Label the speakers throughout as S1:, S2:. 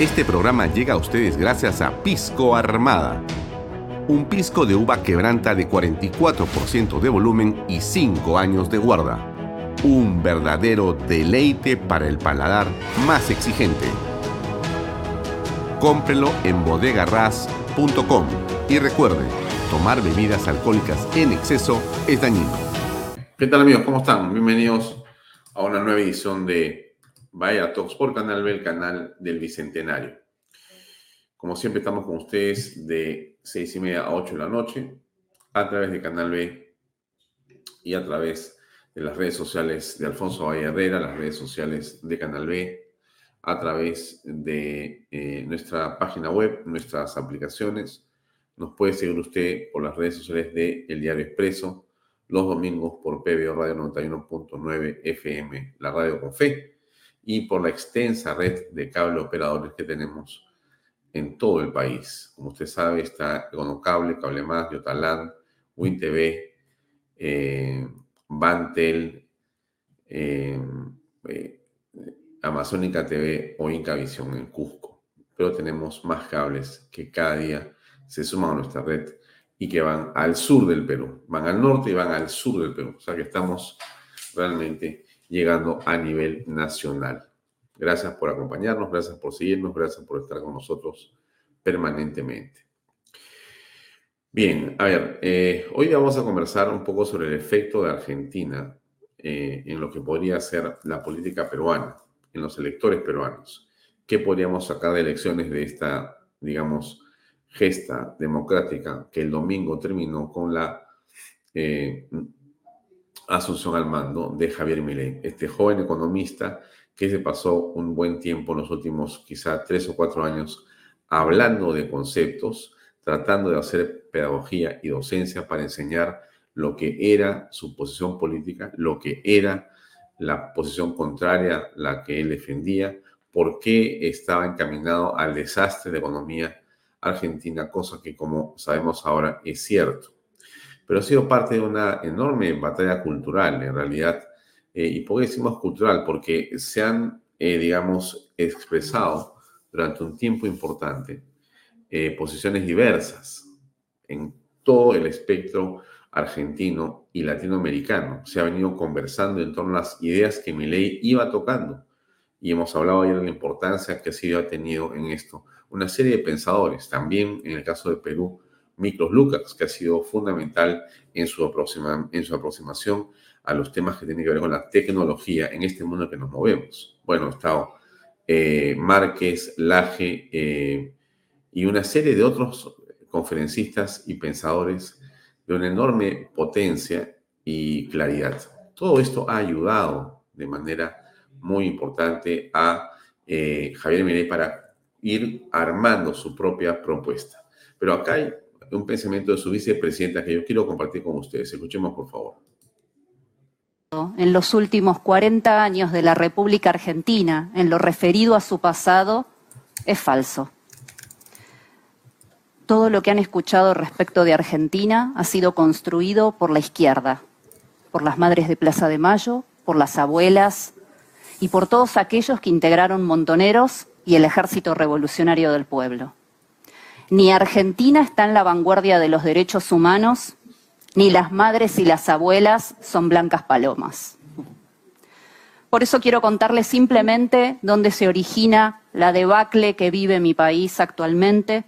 S1: Este programa llega a ustedes gracias a Pisco Armada. Un pisco de uva quebranta de 44% de volumen y 5 años de guarda. Un verdadero deleite para el paladar más exigente. Cómprelo en bodegarras.com y recuerde, tomar bebidas alcohólicas en exceso es dañino.
S2: ¿Qué tal amigos? ¿Cómo están? Bienvenidos a una nueva edición de Vaya Talks por Canal B, el canal del Bicentenario. Como siempre estamos con ustedes de seis y media a 8 de la noche a través de Canal B y a través de las redes sociales de Alfonso Valle Herrera, las redes sociales de Canal B, a través de eh, nuestra página web, nuestras aplicaciones. Nos puede seguir usted por las redes sociales de El Diario Expreso, los domingos por PBO Radio 91.9 FM, la radio con fe, y por la extensa red de cable operadores que tenemos en todo el país. Como usted sabe, está Cable, Cable Más, Yotalán, WinTV, eh, Bantel, eh, eh, Amazónica TV o Incavisión en Cusco. Pero tenemos más cables que cada día se suman a nuestra red y que van al sur del Perú. Van al norte y van al sur del Perú. O sea que estamos realmente llegando a nivel nacional. Gracias por acompañarnos, gracias por seguirnos, gracias por estar con nosotros permanentemente. Bien, a ver, eh, hoy vamos a conversar un poco sobre el efecto de Argentina eh, en lo que podría ser la política peruana, en los electores peruanos. ¿Qué podríamos sacar de elecciones de esta, digamos, gesta democrática que el domingo terminó con la eh, asunción al mando de Javier Milei, este joven economista que se pasó un buen tiempo en los últimos quizá tres o cuatro años hablando de conceptos, tratando de hacer pedagogía y docencia para enseñar lo que era su posición política, lo que era la posición contraria, la que él defendía, por qué estaba encaminado al desastre de economía Argentina, cosa que como sabemos ahora es cierto. Pero ha sido parte de una enorme batalla cultural, en realidad. Eh, ¿Y por qué decimos cultural? Porque se han, eh, digamos, expresado durante un tiempo importante eh, posiciones diversas en todo el espectro argentino y latinoamericano. Se ha venido conversando en torno a las ideas que mi ley iba tocando y hemos hablado ayer de la importancia que ha tenido en esto una serie de pensadores, también en el caso de Perú, Miklos Lucas, que ha sido fundamental en su, aproximación a los temas que tienen que ver con la tecnología en este mundo que nos movemos. Bueno, ha estado eh, Márquez, Laje eh, y una serie de otros conferencistas y pensadores de una enorme potencia y claridad. Todo esto ha ayudado de manera muy importante a eh, Javier Milei para ir armando su propia propuesta. Pero acá hay un pensamiento de su vicepresidenta que yo quiero compartir con ustedes. Escuchemos, por favor.
S3: En los últimos 40 años de la República Argentina, en lo referido a su pasado, es falso. Todo lo que han escuchado respecto de Argentina ha sido construido por la izquierda, por las madres de Plaza de Mayo, por las abuelas, y por todos aquellos que integraron Montoneros y el Ejército Revolucionario del Pueblo. Ni Argentina está en la vanguardia de los derechos humanos, ni las madres y las abuelas son blancas palomas. Por eso quiero contarles simplemente dónde se origina la debacle que vive mi país actualmente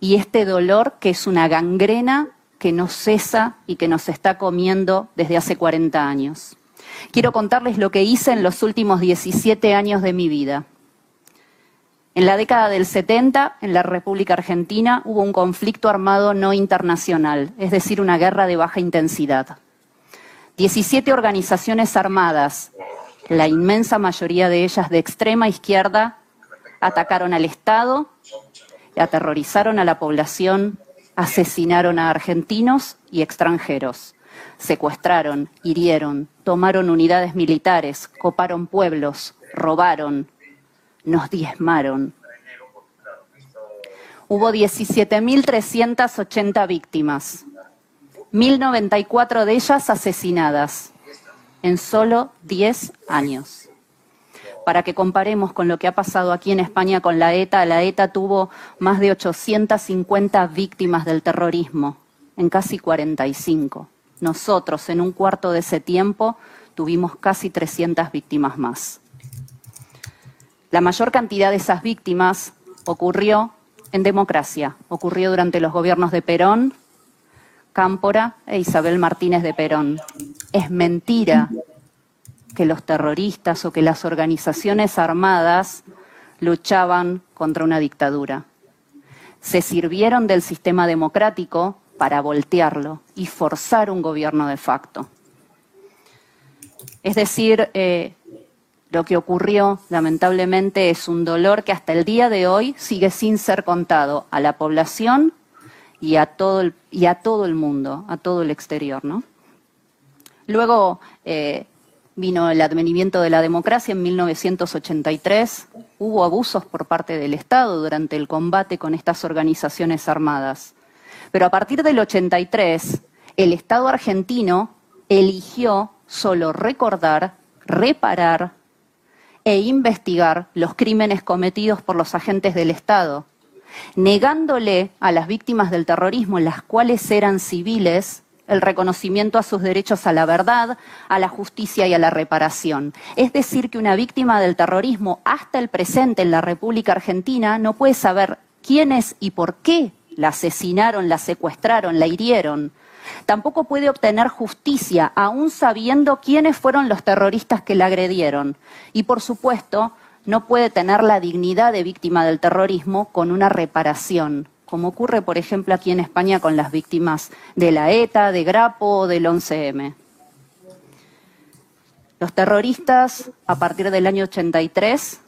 S3: y este dolor que es una gangrena que no cesa y que nos está comiendo desde hace 40 años. Quiero contarles lo que hice en los últimos 17 años de mi vida. En la década del 70, en la República Argentina, hubo un conflicto armado no internacional, es decir, una guerra de baja intensidad. 17 organizaciones armadas, la inmensa mayoría de ellas de extrema izquierda, atacaron al Estado, aterrorizaron a la población, asesinaron a argentinos y extranjeros secuestraron, hirieron, tomaron unidades militares, coparon pueblos, robaron, nos diezmaron. Hubo 17.380 víctimas, 1.094 de ellas asesinadas en solo 10 años. para que comparemos con lo que ha pasado aquí en España con la ETA, la ETA tuvo más de 850 víctimas del terrorismo en casi 45. Nosotros, en un cuarto de ese tiempo, tuvimos casi 300 víctimas más. La mayor cantidad de esas víctimas ocurrió en democracia, ocurrió durante los gobiernos de Perón, Cámpora e Isabel Martínez de Perón. Es mentira que los terroristas o que las organizaciones armadas luchaban contra una dictadura. Se sirvieron del sistema democrático para voltearlo y forzar un gobierno de facto. Es decir, eh, lo que ocurrió, lamentablemente, es un dolor que hasta el día de hoy sigue sin ser contado a la población y a todo el, mundo, a todo el exterior. Luego eh, vino el advenimiento de la democracia en 1983. Hubo abusos por parte del Estado durante el combate con estas organizaciones armadas. Pero a partir del 83, el Estado argentino eligió solo recordar, reparar e investigar los crímenes cometidos por los agentes del Estado, negándole a las víctimas del terrorismo, las cuales eran civiles, el reconocimiento a sus derechos a la verdad, a la justicia y a la reparación. Es decir, que una víctima del terrorismo hasta el presente en la República Argentina no puede saber quiénes y por qué la asesinaron, la secuestraron, la hirieron, Tampoco puede obtener justicia, aún sabiendo quiénes fueron los terroristas que la agredieron. Y, por supuesto, no puede tener la dignidad de víctima del terrorismo con una reparación, como ocurre, por ejemplo, aquí en España con las víctimas de la ETA, de Grapo o del 11M. Los terroristas, a partir del año 83,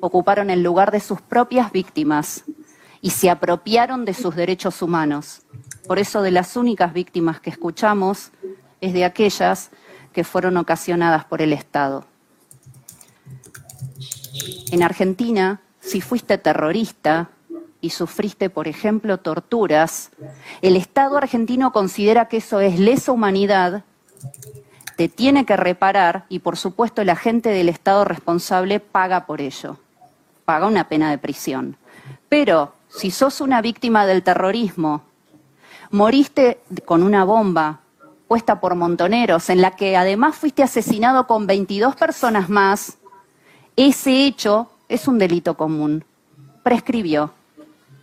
S3: ocuparon el lugar de sus propias víctimas y se apropiaron de sus derechos humanos. Por eso de las únicas víctimas que escuchamos es de aquellas que fueron ocasionadas por el Estado. En Argentina, si fuiste terrorista y sufriste, por ejemplo, torturas, el Estado argentino considera que eso es lesa humanidad, te tiene que reparar y, por supuesto, el agente del Estado responsable paga por ello, paga una pena de prisión. Pero si sos una víctima del terrorismo moriste con una bomba puesta por montoneros, en la que además fuiste asesinado con 22 personas más, ese hecho es un delito común. Prescribió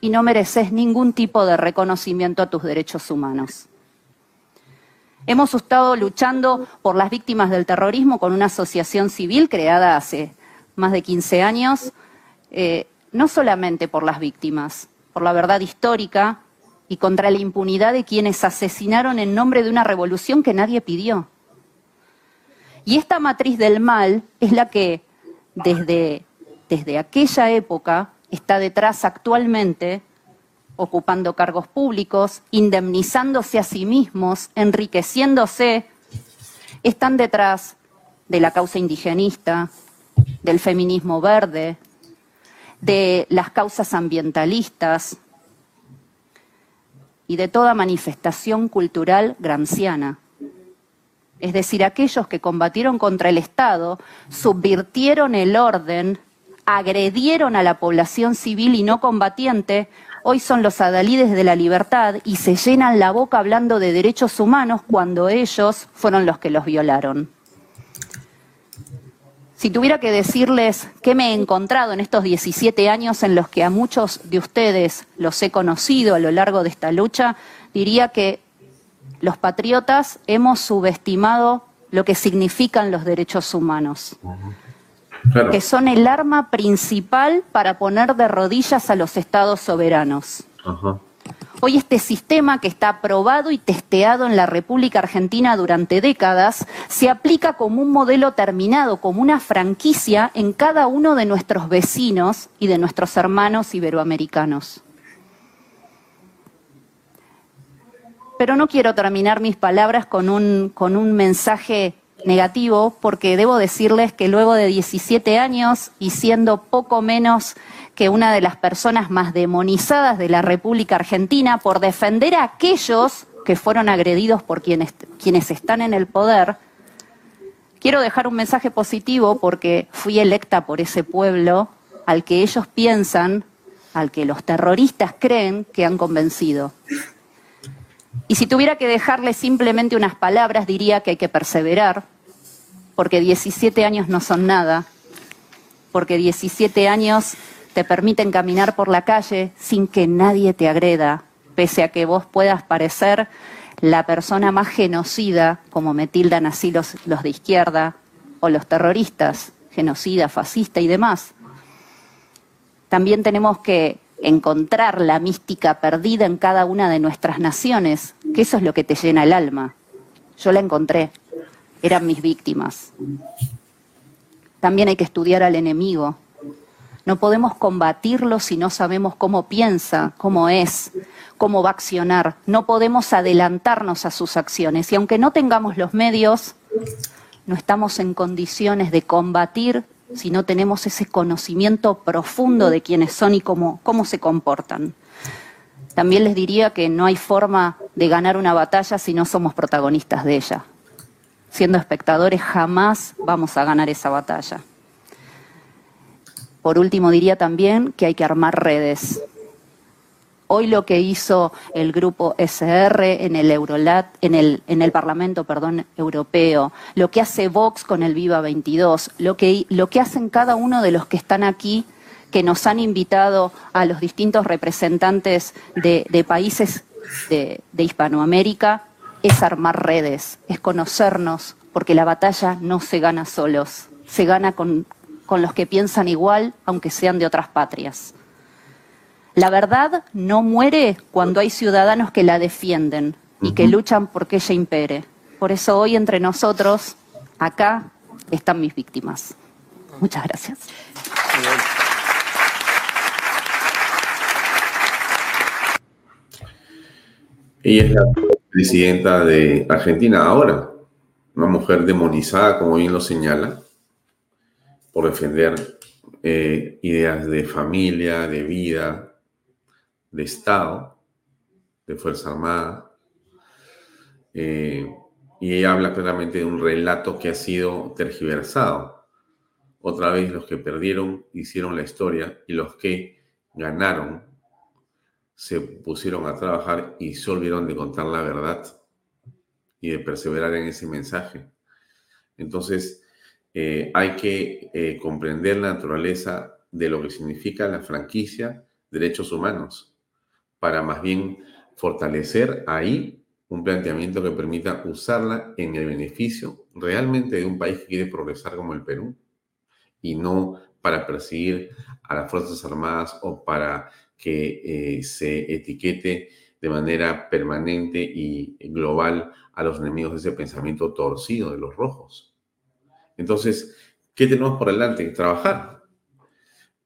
S3: y no mereces ningún tipo de reconocimiento a tus derechos humanos. Hemos estado luchando por las víctimas del terrorismo con una asociación civil creada hace más de 15 años, eh, no solamente por las víctimas, por la verdad histórica, y contra la impunidad de quienes asesinaron en nombre de una revolución que nadie pidió. Y esta matriz del mal es la que desde, desde aquella época está detrás actualmente, ocupando cargos públicos, indemnizándose a sí mismos, enriqueciéndose, están detrás de la causa indigenista, del feminismo verde, de las causas ambientalistas, y de toda manifestación cultural granciana. Es decir, aquellos que combatieron contra el Estado, subvirtieron el orden, agredieron a la población civil y no combatiente, hoy son los adalides de la libertad y se llenan la boca hablando de derechos humanos cuando ellos fueron los que los violaron. Si tuviera que decirles qué me he encontrado en estos 17 años en los que a muchos de ustedes los he conocido a lo largo de esta lucha, diría que los patriotas hemos subestimado lo que significan los derechos humanos, que son el arma principal para poner de rodillas a los estados soberanos. Hoy este sistema que está aprobado y testeado en la República Argentina durante décadas se aplica como un modelo terminado, como una franquicia en cada uno de nuestros vecinos y de nuestros hermanos iberoamericanos. Pero no quiero terminar mis palabras con un, con un mensaje negativo porque debo decirles que luego de 17 años y siendo poco menos que una de las personas más demonizadas de la República Argentina por defender a aquellos que fueron agredidos por quienes, quienes están en el poder, quiero dejar un mensaje positivo porque fui electa por ese pueblo al que ellos piensan, al que los terroristas creen que han convencido. Y si tuviera que dejarle simplemente unas palabras, diría que hay que perseverar, porque 17 años no son nada, porque 17 años te permiten caminar por la calle sin que nadie te agreda, pese a que vos puedas parecer la persona más genocida, como me tildan así los, los de izquierda, o los terroristas, genocida, fascista y demás. También tenemos que encontrar la mística perdida en cada una de nuestras naciones, que eso es lo que te llena el alma. Yo la encontré, eran mis víctimas. También hay que estudiar al enemigo. No podemos combatirlo si no sabemos cómo piensa, cómo es, cómo va a accionar. No podemos adelantarnos a sus acciones. Y aunque no tengamos los medios, no estamos en condiciones de combatir si no tenemos ese conocimiento profundo de quiénes son y cómo, cómo se comportan. También les diría que no hay forma de ganar una batalla si no somos protagonistas de ella. Siendo espectadores jamás vamos a ganar esa batalla. Por último, diría también que hay que armar redes. Hoy lo que hizo el grupo SR en el Parlamento, europeo, lo que hace Vox con el Viva 22, lo que, hacen cada uno de los que están aquí, que nos han invitado a los distintos representantes de, países de Hispanoamérica, es armar redes, es conocernos, porque la batalla no se gana solos, se gana con, con los que piensan igual, aunque sean de otras patrias. La verdad no muere cuando hay ciudadanos que la defienden y que luchan por que ella impere. Por eso hoy entre nosotros, acá, están mis víctimas. Muchas gracias.
S2: Ella es la presidenta de Argentina ahora, una mujer demonizada, como bien lo señala, por defender eh, ideas de familia, de vida, de Estado, de Fuerza Armada, eh, y habla claramente de un relato que ha sido tergiversado. Otra vez los que perdieron hicieron la historia y los que ganaron se pusieron a trabajar y se olvidaron de contar la verdad y de perseverar en ese mensaje. Entonces, eh, hay que eh, comprender la naturaleza de lo que significa la franquicia derechos humanos para más bien fortalecer ahí un planteamiento que permita usarla en el beneficio realmente de un país que quiere progresar como el Perú y no para perseguir a las Fuerzas Armadas o para que eh, se etiquete de manera permanente y global a los enemigos de ese pensamiento torcido de los rojos. Entonces, ¿qué tenemos por delante? Trabajar,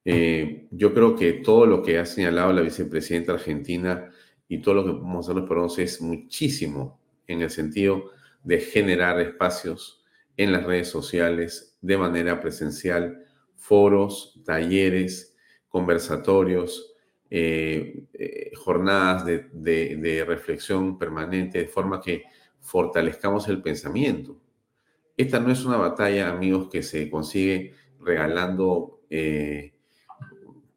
S2: eh, yo creo que todo lo que ha señalado la vicepresidenta argentina y todo lo que podemos hacer los es muchísimo en el sentido de generar espacios en las redes sociales de manera presencial, foros, talleres, conversatorios, eh, eh, jornadas de, reflexión permanente, de forma que fortalezcamos el pensamiento. Esta no es una batalla, amigos, que se consigue regalando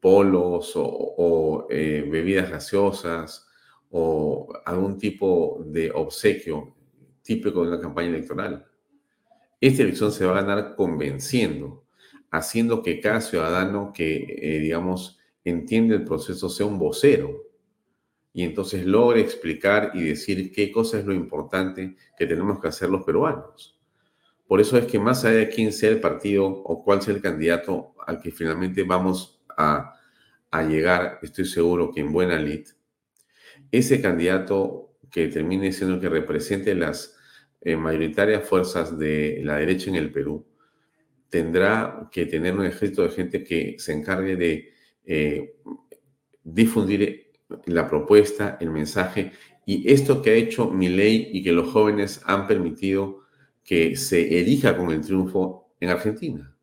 S2: polos o, eh, bebidas gaseosas o algún tipo de obsequio típico de una campaña electoral. Esta elección se va a ganar convenciendo, haciendo que cada ciudadano que, eh, digamos, entiende el proceso sea un vocero y entonces logre explicar y decir qué cosa es lo importante que tenemos que hacer los peruanos. Por eso es que más allá de quién sea el partido o cuál sea el candidato al que finalmente vamos a llegar, estoy seguro que en buena lid, ese candidato que termine siendo que represente las eh, mayoritarias fuerzas de la derecha en el Perú, tendrá que tener un ejército de gente que se encargue de eh, difundir la propuesta, el mensaje y esto que ha hecho mi ley y que los jóvenes han permitido que se elija con el triunfo en Argentina.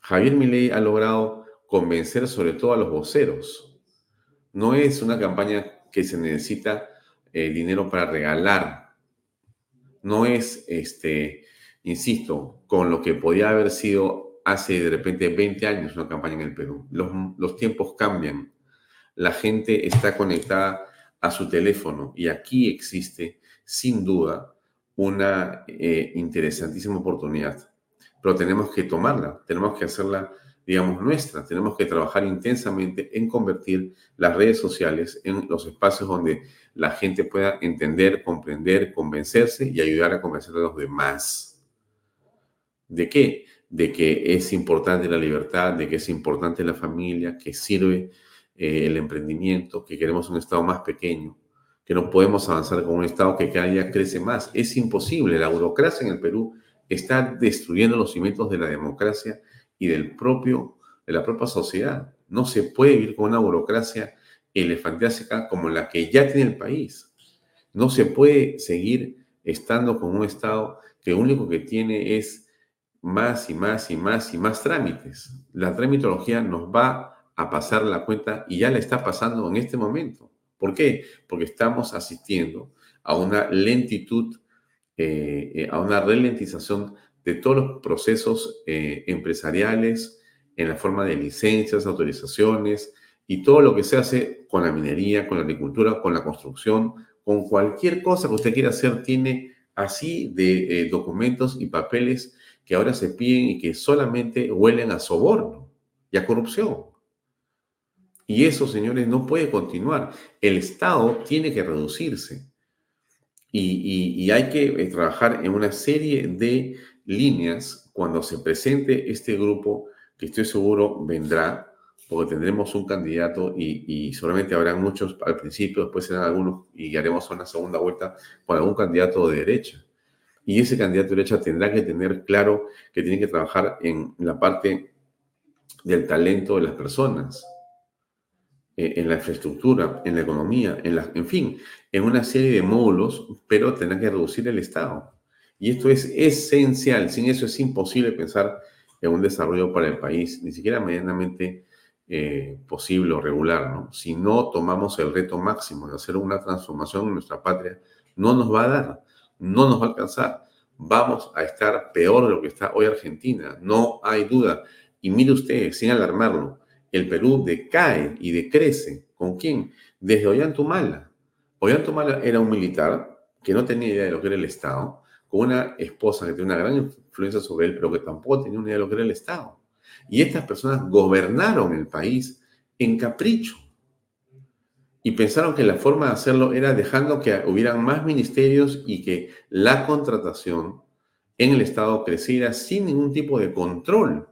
S2: Javier Milei ha logrado convencer sobre todo a los voceros. No es una campaña que se necesita eh, dinero para regalar. No es este, insisto, con lo que podía haber sido hace de repente 20 años una campaña en el Perú. Los, los tiempos cambian, la gente está conectada a su teléfono y aquí existe, sin duda, una eh, interesantísima oportunidad. Pero tenemos que tomarla, tenemos que hacerla, digamos, nuestra. Tenemos que trabajar intensamente en convertir las redes sociales en los espacios donde la gente pueda entender, comprender, convencerse y ayudar a convencer a los demás. ¿De qué? De que es importante la libertad, de que es importante la familia, que sirve eh, el emprendimiento, que queremos un Estado más pequeño, que no podemos avanzar con un Estado que cada día crece más. Es imposible. La burocracia en el Perú está destruyendo los cimientos de la democracia y del propio, de la propia sociedad. No se puede vivir con una burocracia elefantiásica como la que ya tiene el país. No se puede seguir estando con un Estado que lo único que tiene es más y más y más y más trámites. La tramitología nos va a pasar la cuenta y ya la está pasando en este momento. ¿Por qué? Porque estamos asistiendo a una lentitud, eh, eh, a una ralentización de todos los procesos eh, empresariales en la forma de licencias, autorizaciones y todo lo que se hace con la minería, con la agricultura, con la construcción, con cualquier cosa que usted quiera hacer, tiene así de documentos y papeles que ahora se piden y que solamente huelen a soborno y a corrupción. Y eso, señores, no puede continuar. El Estado tiene que reducirse. Y, hay que eh, trabajar en una serie de líneas cuando se presente este grupo, que estoy seguro vendrá, porque tendremos un candidato y, y seguramente habrán muchos al principio, después serán algunos y haremos una segunda vuelta con algún candidato de derecha. Y ese candidato de derecha tendrá que tener claro que tiene que trabajar en la parte del talento de las personas eh, en la infraestructura, en la economía, en, la, en fin, en una serie de módulos, pero tendrá que reducir el Estado. Y esto es esencial. Sin eso es imposible pensar en un desarrollo para el país, ni siquiera medianamente eh, posible o regular. ¿no? Si no tomamos el reto máximo de hacer una transformación en nuestra patria, no nos va a dar, no nos va a alcanzar. Vamos a estar peor de lo que está hoy Argentina, no hay duda. Y mire usted, sin alarmarlo, el Perú decae y decrece. ¿Con quién? Desde Ollantumala. Ollantumala era un militar que no tenía idea de lo que era el Estado, con una esposa que tenía una gran influencia sobre él, pero que tampoco tenía una idea de lo que era el Estado. Y estas personas gobernaron el país en capricho. Y pensaron que la forma de hacerlo era dejando que hubieran más ministerios y que la contratación en el Estado creciera sin ningún tipo de control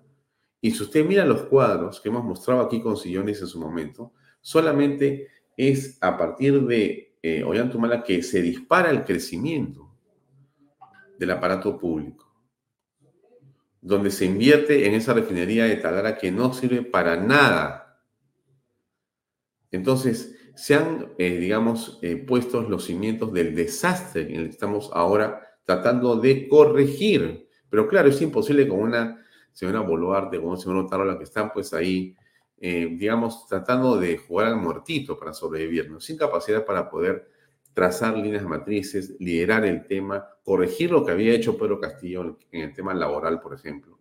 S2: y si usted mira los cuadros que hemos mostrado aquí con sillones en su momento, solamente es a partir de eh, Ollantumala que se dispara el crecimiento del aparato público, donde se invierte en esa refinería de Talara que no sirve para nada. Entonces, se han, eh, digamos, eh, puestos los cimientos del desastre en el que estamos ahora tratando de corregir. Pero claro, es imposible con una señora Boluarte, como el señor la que están pues ahí, eh, digamos, tratando de jugar al muertito para sobrevivir, sin capacidad para poder trazar líneas matrices, liderar el tema, corregir lo que había hecho Pedro Castillo en el tema laboral, por ejemplo,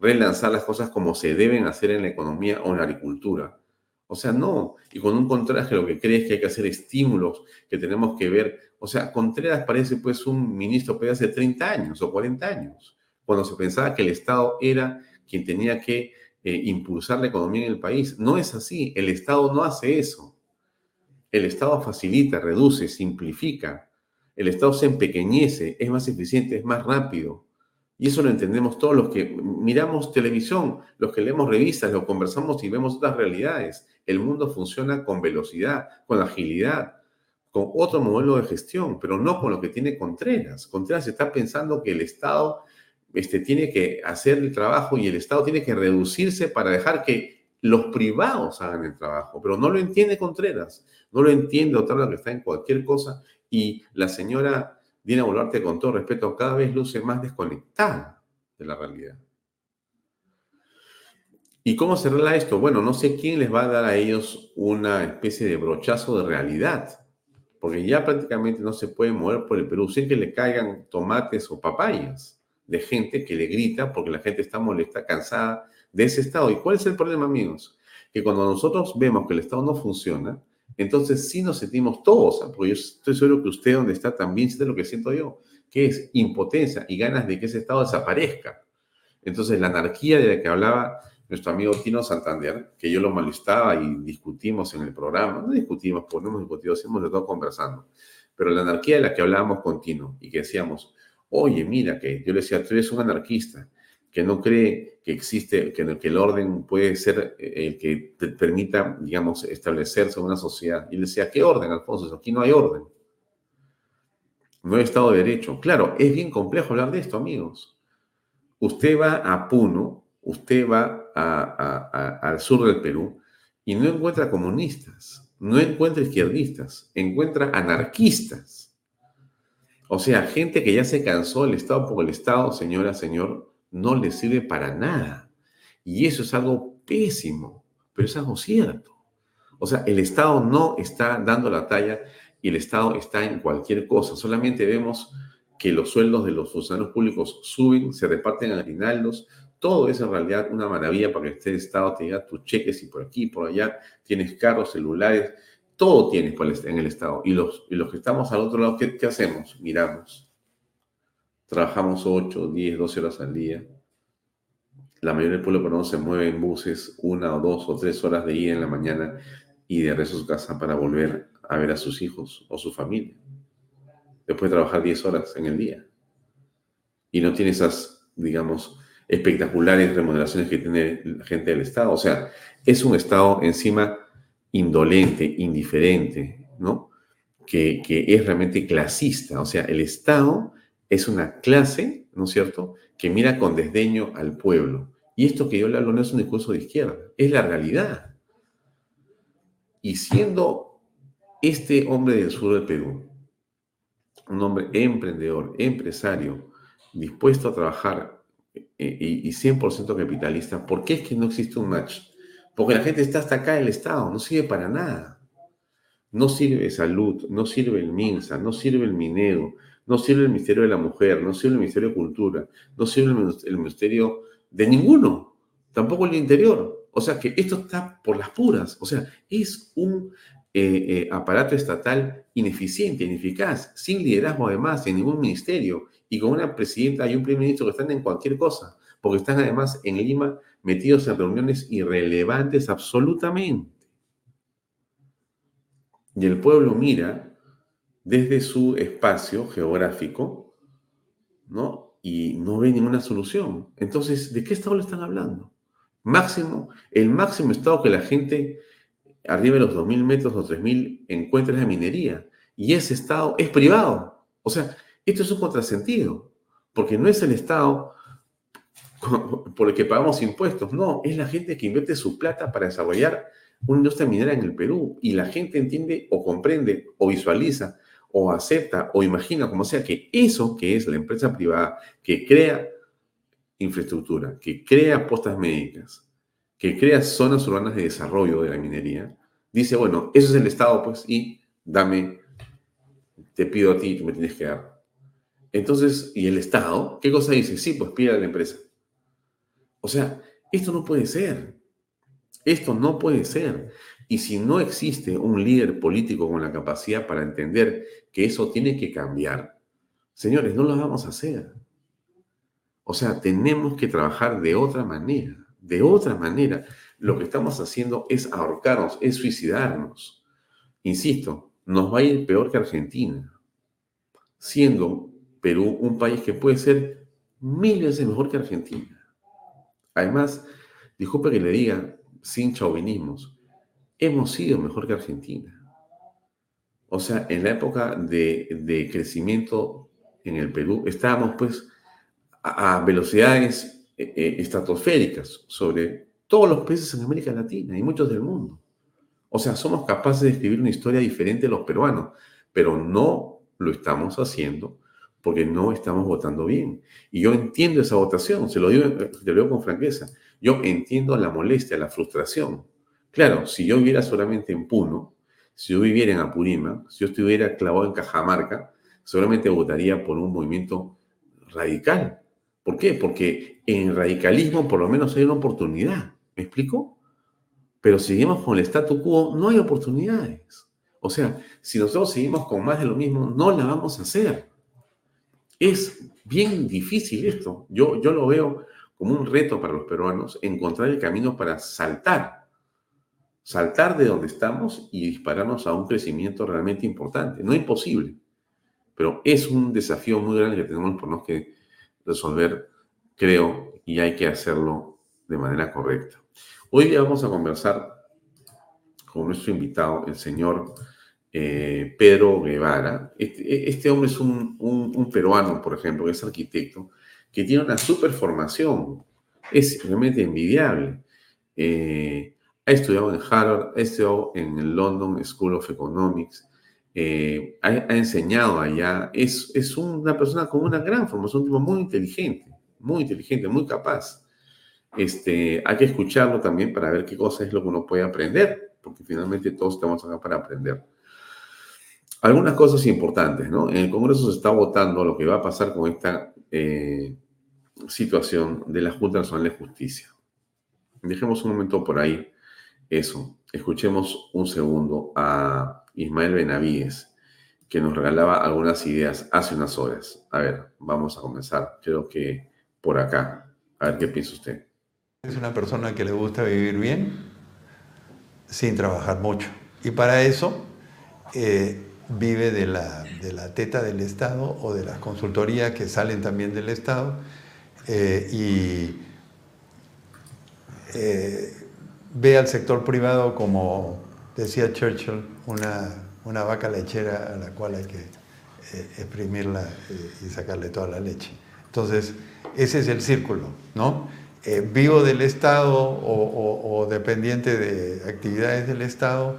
S2: relanzar las cosas como se deben hacer en la economía o en la agricultura. O sea, no. Y con un contraste lo que cree es que hay que hacer estímulos, que tenemos que ver. O sea, Contreras parece pues un ministro de hace 30 años o 40 años cuando se pensaba que el Estado era quien tenía que eh, impulsar la economía en el país. No es así, el Estado no hace eso. El Estado facilita, reduce, simplifica. El Estado se empequeñece, es más eficiente, es más rápido. Y eso lo entendemos todos los que miramos televisión, los que leemos revistas, lo conversamos y vemos otras realidades. El mundo funciona con velocidad, con agilidad, con otro modelo de gestión, pero no con lo que tiene Contreras. Contreras está pensando que el Estado este, tiene que hacer el trabajo y el Estado tiene que reducirse para dejar que los privados hagan el trabajo. Pero no lo entiende Contreras, no lo entiende otra que está en cualquier cosa. Y la señora Dina Boluarte, con todo respeto, cada vez luce más desconectada de la realidad. ¿Y cómo se arregla esto? Bueno, no sé quién les va a dar a ellos una especie de brochazo de realidad, porque ya prácticamente no se puede mover por el Perú sin que le caigan tomates o papayas de gente que le grita porque la gente está molesta, cansada de ese Estado. ¿Y cuál es el problema, amigos? Que cuando nosotros vemos que el Estado no funciona, entonces sí nos sentimos todos, porque yo estoy seguro que usted donde está también siente lo que siento yo, que es impotencia y ganas de que ese Estado desaparezca. Entonces la anarquía de la que hablaba nuestro amigo Tino Santander, que yo lo malistaba y discutimos en el programa, no discutimos, pues no hemos discutido, hemos estado conversando, pero la anarquía de la que hablábamos con Tino y que decíamos, oye, mira, que yo le decía, tú eres un anarquista, que no cree que existe, que, el orden puede ser eh, el que te permita, digamos, establecerse una sociedad. Y le decía, ¿qué orden, Alfonso? Aquí no hay orden. No hay Estado de Derecho. Claro, es bien complejo hablar de esto, amigos. Usted va a Puno, usted va al sur del Perú y no encuentra comunistas, no encuentra izquierdistas, encuentra anarquistas. O sea, gente que ya se cansó del Estado porque el Estado, señora, señor, no le sirve para nada. Y eso es algo pésimo, pero es algo cierto. O sea, el Estado no está dando la talla y el Estado está en cualquier cosa. Solamente vemos que los sueldos de los funcionarios públicos suben, se reparten aguinaldos. Todo es en realidad una maravilla para que este Estado te diga tus cheques y por aquí, por allá, tienes carros, celulares, todo tienes en el Estado. Y los, y los que estamos al otro lado, ¿qué, qué hacemos? Miramos Trabajamos 8, 10, 12 horas al día. La mayoría del pueblo peruano se mueve en buses una o dos o tres horas de ida en la mañana y de regreso a casa para volver a ver a sus hijos o su familia. Después de trabajar 10 horas en el día. Y no tiene esas, digamos, espectaculares remuneraciones que tiene la gente del Estado. O sea, es un Estado encima indolente, indiferente, ¿no? Que, que es realmente clasista. O sea, el Estado es una clase, ¿no es cierto?, que mira con desdeño al pueblo. Y esto que yo le hablo no es un discurso de izquierda, es la realidad. Y siendo este hombre del sur del Perú, un hombre emprendedor, empresario, dispuesto a trabajar eh, y 100% capitalista, ¿por qué es que no existe un match? Porque la gente está hasta acá el Estado, no sirve para nada. No sirve salud, no sirve el MINSA, no sirve el minero, no sirve el Ministerio de la Mujer, no sirve el Ministerio de Cultura, no sirve el Ministerio de ninguno, tampoco el Interior. O sea que esto está por las puras. O sea, es un eh, eh, aparato estatal ineficiente, ineficaz, sin liderazgo además en ningún ministerio y con una presidenta y un primer ministro que están en cualquier cosa, porque están además en Lima metidos en reuniones irrelevantes absolutamente. Y el pueblo mira desde su espacio geográfico, ¿no? Y no ve ninguna solución. Entonces, ¿de qué estado le están hablando? Máximo, el máximo estado que la gente arriba de los 2.000 metros o 3.000 encuentra es la minería. Y ese estado es privado. O sea, esto es un contrasentido, porque no es el estado por el que pagamos impuestos, no, es la gente que invierte su plata para desarrollar una industria minera en el Perú. Y la gente entiende o comprende o visualiza o acepta o imagina, como sea, que eso que es la empresa privada que crea infraestructura, que crea postas médicas, que crea zonas urbanas de desarrollo de la minería, dice, bueno, eso es el Estado, pues, y dame, te pido a ti, tú me tienes que dar. Entonces, ¿y el Estado? ¿Qué cosa dice? Sí, pues pide a la empresa. O sea, esto no puede ser. Esto no puede ser. Y si no existe un líder político con la capacidad para entender que eso tiene que cambiar, señores, no lo vamos a hacer. O sea, tenemos que trabajar de otra manera. De otra manera, lo que estamos haciendo es ahorcarnos, es suicidarnos. Insisto, nos va a ir peor que Argentina, siendo Perú un país que puede ser mil veces mejor que Argentina. Además, disculpe que le diga, sin chauvinismos, hemos sido mejor que Argentina. O sea, en la época de, crecimiento en el Perú, estábamos pues a, velocidades eh, eh, estratosféricas sobre todos los países en América Latina y muchos del mundo. O sea, somos capaces de escribir una historia diferente de los peruanos, pero no lo estamos haciendo porque no estamos votando bien. Y yo entiendo esa votación, se lo digo, te lo digo con franqueza. Yo entiendo la molestia, la frustración, Claro, si yo viviera solamente en Puno, si yo viviera en Apurímac, si yo estuviera clavado en Cajamarca, seguramente votaría por un movimiento radical, ¿Por qué? Porque en radicalismo por lo menos hay una oportunidad. ¿Me explico? Pero si seguimos con el statu quo, no hay oportunidades. O sea, si nosotros seguimos con más de lo mismo, no la vamos a hacer. Es bien difícil esto. Yo, yo lo veo como un reto para los peruanos, encontrar el camino para saltar. Saltar de donde estamos y dispararnos a un crecimiento realmente importante. No imposible, pero es un desafío muy grande que tenemos por que resolver, creo, y hay que hacerlo de manera correcta. Hoy día vamos a conversar con nuestro invitado, el señor eh, Pedro Guevara. Este, este hombre es un, peruano, por ejemplo, que es arquitecto, que tiene una super formación. Es realmente envidiable. Eh, ha estudiado en Harvard, ha estudiado en el London School of Economics, eh, ha, enseñado allá. Es, es una persona con una gran formación, un tipo muy inteligente, muy inteligente, muy capaz este, hay que escucharlo también para ver qué cosa es lo que uno puede aprender, porque finalmente todos estamos acá para aprender. Algunas cosas importantes, ¿no? En el Congreso se está votando lo que va a pasar con esta eh, situación de la Junta Nacional de Justicia. Dejemos un momento por ahí eso. Escuchemos un segundo a Ismael Benavides, que nos regalaba algunas ideas hace unas horas. A ver, vamos a comenzar, creo que por acá. A ver qué piensa usted.
S4: Es una persona que le gusta vivir bien sin trabajar mucho. Y para eso eh, vive de la, de la, teta del Estado o de las consultorías que salen también del Estado. Eh, y eh, ve al sector privado como, decía Churchill, una, una vaca lechera a la cual hay que exprimirla y sacarle toda la leche. Entonces, ese es el círculo, ¿no? Eh, vivo del Estado o, dependiente de actividades del Estado,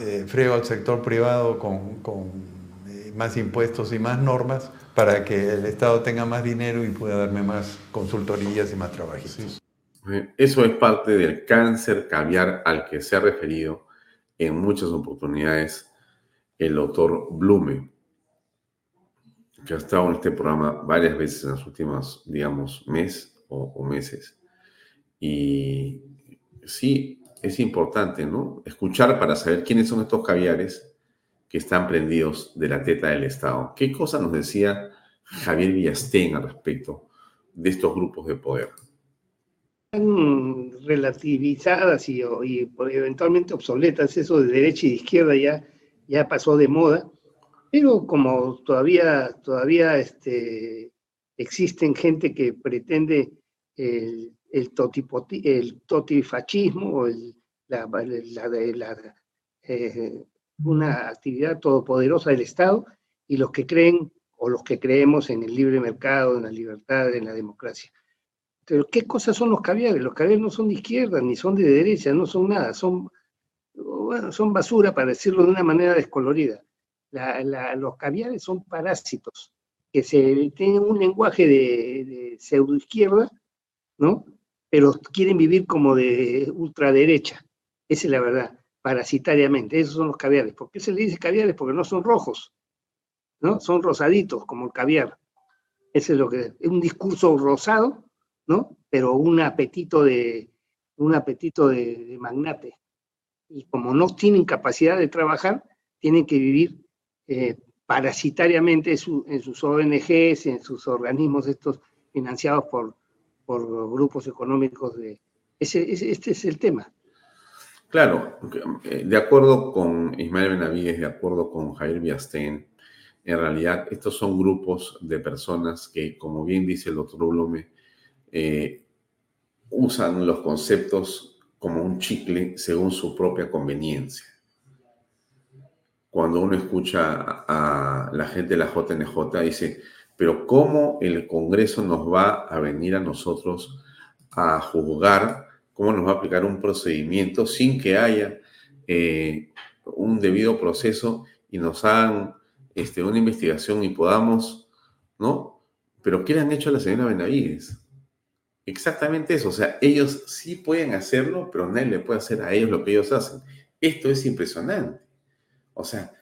S4: eh, eh, frego al sector privado con, más impuestos y más normas para que el Estado tenga más dinero y pueda darme más consultorías y más trabajitos.
S2: Eso es parte del cáncer caviar al que se ha referido en muchas oportunidades el doctor Blume que ha estado en este programa varias veces en los últimos, digamos, mes o, meses. Y sí, es importante, ¿no? Escuchar para saber quiénes son estos caviares que están prendidos de la teta del Estado. ¿Qué cosa nos decía Javier Villastén al respecto de estos grupos de poder?
S5: Están relativizadas y, eventualmente obsoletas, eso de derecha y de izquierda ya, ya pasó de moda pero como todavía, todavía este, existen gente que pretende el, el, el totifascismo la, eh, una actividad todopoderosa del Estado y los que creen o los que creemos en el libre mercado, en la libertad, en la democracia. Pero ¿qué cosas son los caviares? Los caviares no son de izquierda ni son de derecha, no son nada, son, son basura, para decirlo de una manera descolorida los caviares son parásitos que se tienen un lenguaje de, de pseudoizquierda, ¿no? Pero quieren vivir como de ultraderecha. Esa es la verdad, parasitariamente. Esos son los caviares. ¿Por qué se le dice caviares? Porque no son rojos, ¿no? Son rosaditos, como el caviar. Ese es lo que es un discurso rosado, ¿no? Pero un apetito de un apetito de magnate. Y como no tienen capacidad de trabajar, tienen que vivir eh, parasitariamente en sus ONGs, en sus organismos estos financiados por, por grupos económicos. De, ese, este es el tema.
S2: Claro, eh, de acuerdo con Ismael Benavides, de acuerdo con Jair Biastén, en realidad estos son grupos de personas que, como bien dice el doctor Blume, eh, usan los conceptos como un chicle según su propia conveniencia cuando uno escucha a la gente de la JNJ, dice, pero ¿cómo el Congreso nos va a venir a nosotros a juzgar? ¿Cómo nos va a aplicar un procedimiento sin que haya eh, un debido proceso y nos hagan este, una investigación y podamos, ¿no? Pero ¿qué le han hecho a la señora Benavides? Exactamente eso, o sea, ellos sí pueden hacerlo, pero nadie le puede hacer a ellos lo que ellos hacen. Esto es impresionante. O sea,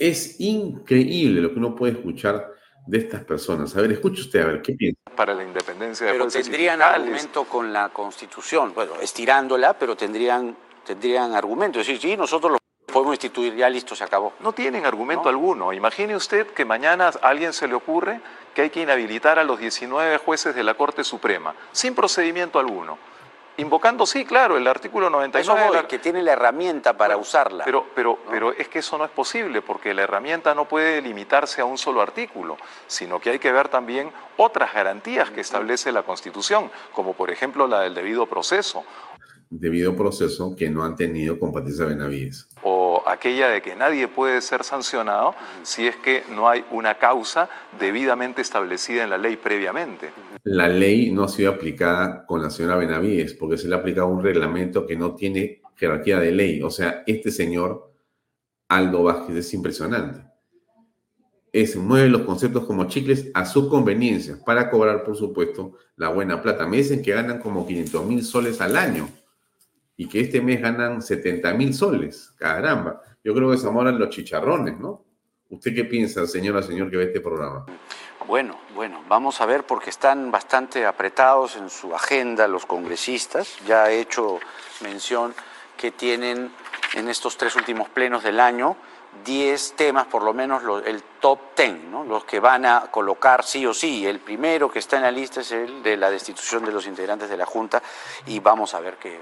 S2: es increíble lo que uno puede escuchar de estas personas. A ver, escuche usted, a ver, ¿qué piensa?
S6: Para la independencia de
S7: Pero tendrían argumento con la Constitución, bueno, estirándola, pero tendrían, tendrían argumento. Es decir, sí, nosotros lo podemos instituir, ya listo, se acabó.
S6: No tienen argumento alguno. Imagine usted que mañana a alguien se le ocurre que hay que inhabilitar a los 19 jueces de la Corte Suprema, sin procedimiento alguno. Invocando, sí, claro, el artículo 99.
S7: Eso voy, que tiene la herramienta para usarla.
S6: Pero, pero, pero es que eso no es posible, porque la herramienta no puede limitarse a un solo artículo, sino que hay que ver también otras garantías que establece la Constitución, como por ejemplo la del debido proceso.
S2: Debido proceso que no han tenido con Patricia Benavides.
S6: O aquella de que nadie puede ser sancionado si es que no hay una causa debidamente establecida en la ley previamente
S2: la ley no ha sido aplicada con la señora Benavides, porque se le ha aplicado un reglamento que no tiene jerarquía de ley. O sea, este señor, Aldo Vázquez, es impresionante. Es, mueve los conceptos como chicles a su conveniencia, para cobrar, por supuesto, la buena plata. Me dicen que ganan como 500 mil soles al año y que este mes ganan 70 mil soles. Caramba, yo creo que se amoran los chicharrones, ¿no? ¿Usted qué piensa, señora, señor, que ve este programa?
S7: Bueno, bueno, vamos a ver porque están bastante apretados en su agenda los congresistas. Ya he hecho mención que tienen en estos tres últimos plenos del año 10 temas, por lo menos el top 10, ¿no? los que van a colocar sí o sí. El primero que está en la lista es el de la destitución de los integrantes de la Junta y vamos a ver qué,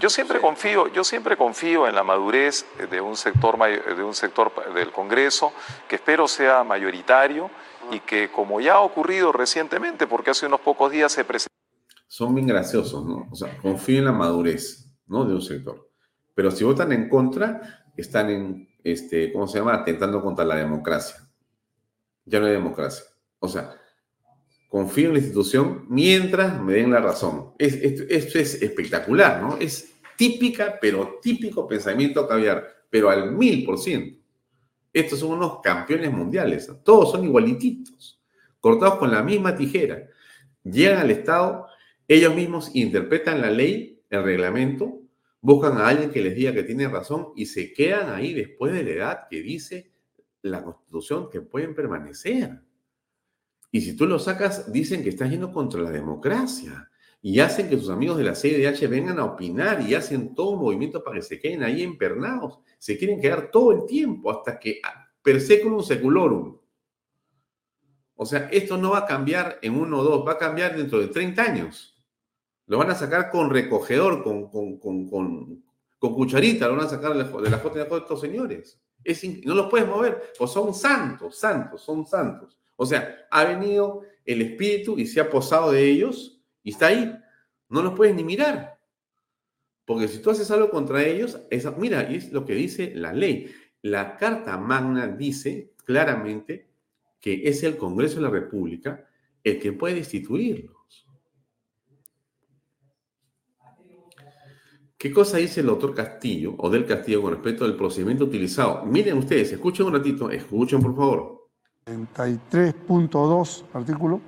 S6: yo siempre confío, yo siempre confío en la madurez de un sector de un sector del Congreso que espero sea mayoritario y que como ya ha ocurrido recientemente, porque hace unos pocos días se presentó.
S2: Son bien graciosos, ¿no? O sea, confío en la madurez, ¿no? De un sector. Pero si votan en contra, están en, este, ¿cómo se llama? Atentando contra la democracia. Ya no hay democracia. O sea, confío en la institución mientras me den la razón. Es, esto, es espectacular, ¿no? Es típica, pero típico pensamiento caviar, pero al mil por ciento. Estos son unos campeones mundiales. Todos son igualititos, cortados con la misma tijera. Llegan al Estado, ellos mismos interpretan la ley, el reglamento, buscan a alguien que les diga que tiene razón y se quedan ahí después de la edad que dice la Constitución que pueden permanecer. Y si tú lo sacas, dicen que estás yendo contra la democracia y hacen que sus amigos de la CIDH vengan a opinar y hacen todo un movimiento para que se queden ahí empernados. Se quieren quedar todo el tiempo hasta que per seculum seculorum. O sea, esto no va a cambiar en uno o dos, va a cambiar dentro de 30 años. Lo van a sacar con recogedor, con, con, con, con, cucharita, lo van a sacar de la de de estos señores. Es, no los puedes mover, pues son santos, santos, son santos. O sea, ha venido el espíritu y se ha posado de ellos y está ahí. No los puedes ni mirar. Porque si tú haces algo contra ellos, mira, y es lo que dice la ley. La Carta Magna dice claramente que es el Congreso de la República el que puede destituirlos. ¿Qué cosa dice el doctor Castillo o del Castillo con respecto al procedimiento utilizado? Miren ustedes, escuchen un ratito, escuchen por favor.
S8: 33.2 artículo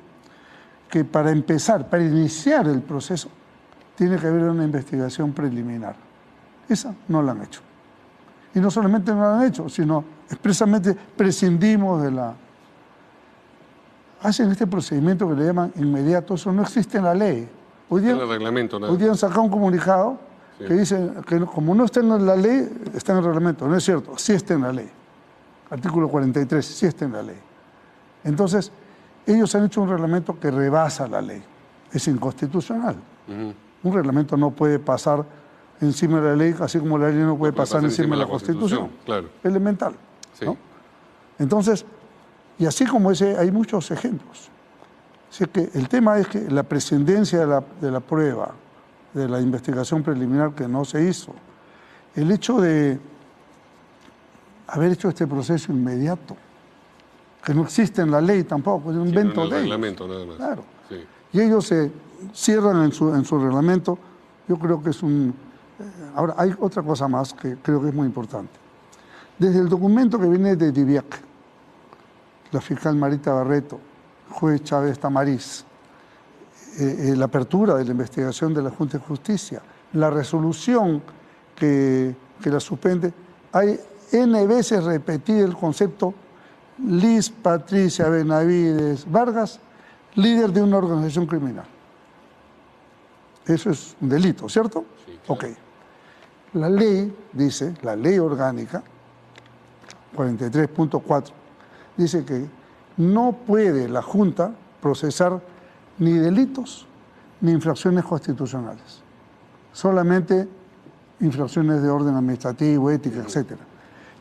S8: que para empezar, para iniciar el proceso, tiene que haber una investigación preliminar. Esa no la han hecho. Y no solamente no la han hecho, sino expresamente prescindimos de la... Hacen este procedimiento que le llaman inmediato, eso no existe en la ley.
S9: Hoy día, el reglamento,
S8: hoy día han sacado un comunicado que dice que como no está en la ley, está en el reglamento. No es cierto, sí está en la ley. Artículo 43, sí está en la ley. Entonces, ellos han hecho un reglamento que rebasa la ley. Es inconstitucional. Un reglamento no puede pasar encima de la ley, así como la ley no puede, pasar, encima de la, Constitución.
S9: Claro.
S8: Elemental. Entonces, y así como ese, hay muchos ejemplos. Así que el tema es que la prescindencia de la, de la prueba, de la investigación preliminar que no se hizo, el hecho de haber hecho este proceso inmediato, que no existe en la ley tampoco, es un invento
S9: no
S8: de
S9: reglamento nada más.
S8: Claro. Y ellos se cierran en su, en su reglamento. Yo creo que es un... Eh, ahora, hay otra cosa más que creo que es muy importante. Desde el documento que viene de Diviac, la fiscal Marita Barreto, juez Chávez Tamariz, eh, eh, la apertura de la investigación de la Junta de Justicia, la resolución que, que la suspende, hay N veces repetido el concepto Liz Patricia Benavides Vargas, líder de una organización criminal. Eso es un delito, ¿cierto?
S9: Sí,
S8: Ok. La ley dice, la ley orgánica, 43.4, dice que no puede la Junta procesar ni delitos ni infracciones constitucionales, solamente infracciones de orden administrativo, ética, etc.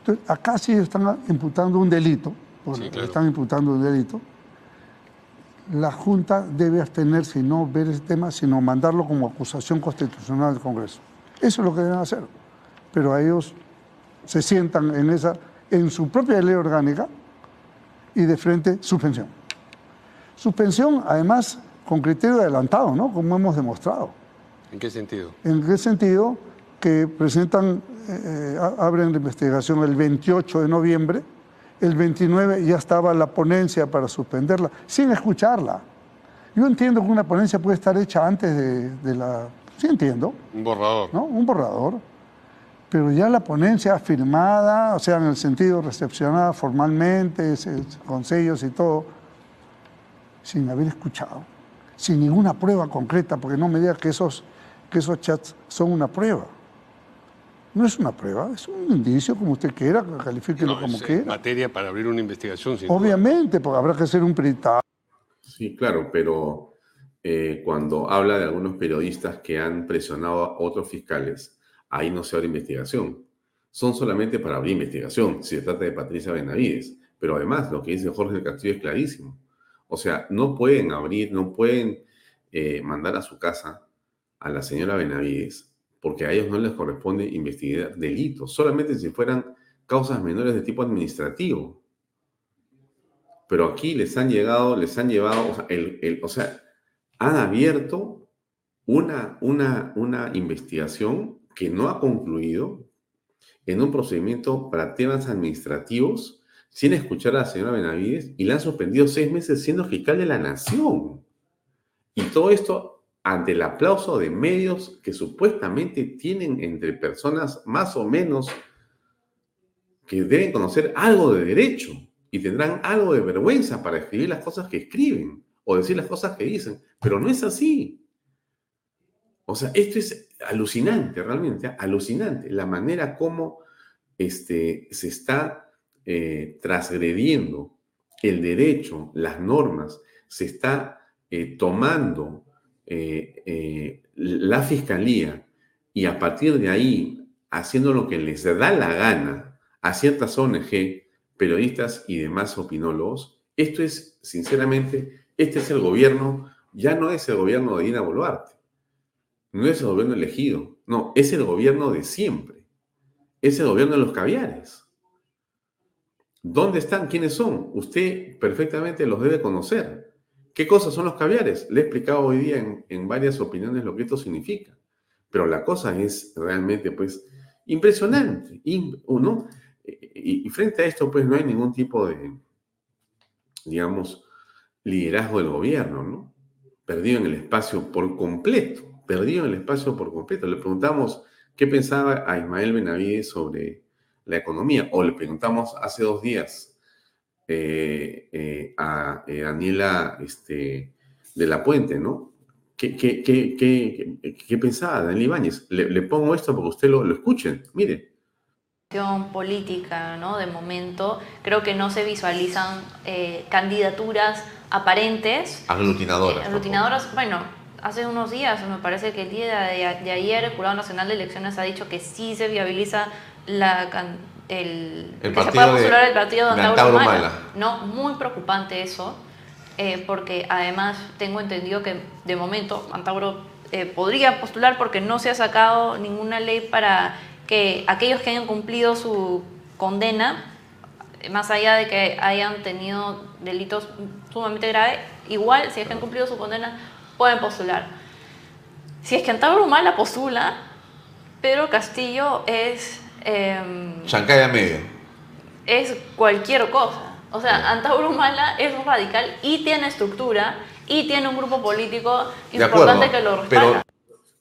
S8: Entonces, acá sí están imputando un delito,
S9: Sí, claro.
S8: están imputando un delito, la Junta debe abstenerse y no ver ese tema, sino mandarlo como acusación constitucional al Congreso. Eso es lo que deben hacer. Pero a ellos se sientan en, esa, en su propia ley orgánica y de frente suspensión. Suspensión, además, con criterio adelantado, ¿no? Como hemos demostrado.
S9: ¿En qué sentido?
S8: ¿En qué sentido? Que presentan, eh, a- abren la investigación el 28 de noviembre, el 29 ya estaba la ponencia para suspenderla, sin escucharla. Yo entiendo que una ponencia puede estar hecha antes de, de la... Sí entiendo,
S9: Un borrador.
S8: ¿no? Un borrador. Pero ya la ponencia firmada, o sea, en el sentido recepcionada formalmente, con sellos y todo, sin haber escuchado, sin ninguna prueba concreta, porque no me diga que esos, que esos chats son una prueba. No es una prueba, es un indicio, como usted quiera, califíquelo
S9: No,
S8: como
S9: es, eh,
S8: quiera.
S9: materia para abrir una investigación. sin duda.
S8: Obviamente, porque habrá que hacer un peritaje.
S2: Sí, claro, pero eh, cuando habla de algunos periodistas que han presionado a otros fiscales, ahí no se abre investigación. Son solamente para abrir investigación, si se trata de Patricia Benavides. Pero además, lo que dice Jorge del Castillo es clarísimo. O sea, no pueden abrir, no pueden eh, mandar a su casa a la señora Benavides, porque a ellos no les corresponde investigar delitos, solamente si fueran causas menores de tipo administrativo pero aquí les han llegado, les han llevado, o sea, han abierto una, una, una investigación que no ha concluido en un procedimiento para temas administrativos sin escuchar a la señora Benavides y la han suspendido seis meses siendo fiscal de la nación. Y todo esto ante el aplauso de medios que supuestamente tienen entre personas más o menos que deben conocer algo de derecho y tendrán algo de vergüenza para escribir las cosas que escriben o decir las cosas que dicen, pero no es así. O sea, esto es alucinante, realmente, alucinante, la manera como este, se está eh, transgrediendo el derecho, las normas, se está eh, tomando eh, eh, la fiscalía y a partir de ahí haciendo lo que les da la gana a ciertas ONG, periodistas y demás opinólogos, esto es, sinceramente, este es el gobierno, ya no es el gobierno de Dina Boluarte, no es el gobierno elegido, no, es el gobierno de siempre, es el gobierno de los caviares. ¿Dónde están? ¿Quiénes son? Usted perfectamente los debe conocer. ¿Qué cosas son los caviares? Le he explicado hoy día en, en varias opiniones lo que esto significa. Pero la cosa es realmente, pues, impresionante. im- ¿no? Y, y frente a esto, pues, no hay ningún tipo de, digamos, liderazgo del gobierno, ¿no? Perdido en el espacio por completo, perdido en el espacio por completo. Le preguntamos qué pensaba a Ismael Benavides sobre la economía, o le preguntamos hace dos días eh, eh, a eh, Daniela este, de la Puente, ¿no? ¿Qué, qué, qué, qué, qué- qué pensaba Daniela Ibáñez? Le, le pongo esto porque usted lo, lo escuchen. Mire,
S10: situación política, ¿no? De momento, creo que no se visualizan eh, candidaturas aparentes.
S2: aglutinadoras.
S10: Eh, aglutinadoras, bueno, hace unos días, me parece que el día de, de ayer, el Jurado Nacional de Elecciones ha dicho que sí se viabiliza la, can- el,
S2: El
S10: que se pueda
S2: de-
S10: postular el partido de
S2: de
S10: Antauro. Humala. No, muy preocupante eso, eh, porque además tengo entendido que de momento Antauro eh, podría postular porque no se ha sacado ninguna ley para que aquellos que hayan cumplido su condena, más allá de que hayan tenido delitos sumamente graves, igual si es que han cumplido su condena, pueden postular. Si es que Antauro Humala postula, Pedro Castillo es... em,
S2: Chancaya medio.
S10: es cualquier cosa. O sea, Antauro Humala es un radical y tiene estructura y tiene un grupo político importante que lo
S2: pero
S10: respalda.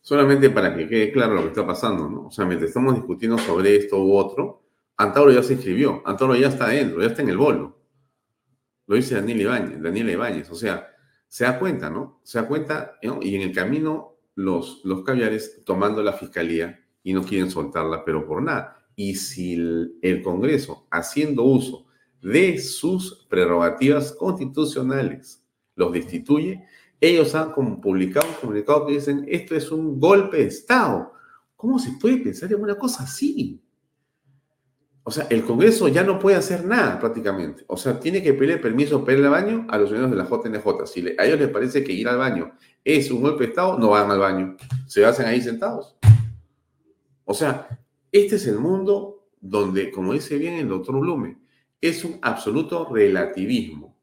S2: solamente para que quede claro lo que está pasando, ¿no? O sea, mientras estamos discutiendo sobre esto u otro, Antauro ya se inscribió, Antauro ya está dentro, ya está en el bolo. Lo dice Daniel Ibáñez, Daniel Ibáñez. O sea, se da cuenta, ¿no? Se da cuenta, ¿no? Y en el camino los, los caviares tomando la fiscalía y no quieren soltarla, pero por nada. Y si el, Congreso, haciendo uso de sus prerrogativas constitucionales, los destituye, ellos han publicado un comunicado que dicen, esto es un golpe de Estado. ¿Cómo se puede pensar en una cosa así? O sea, el Congreso ya no puede hacer nada prácticamente. O sea, tiene que pedir permiso para ir al baño a los ciudadanos de la JNJ. Si a ellos les parece que ir al baño es un golpe de Estado, no van al baño. Se hacen ahí sentados. O sea, este es el mundo donde, como dice bien el doctor Blume, es un absoluto relativismo.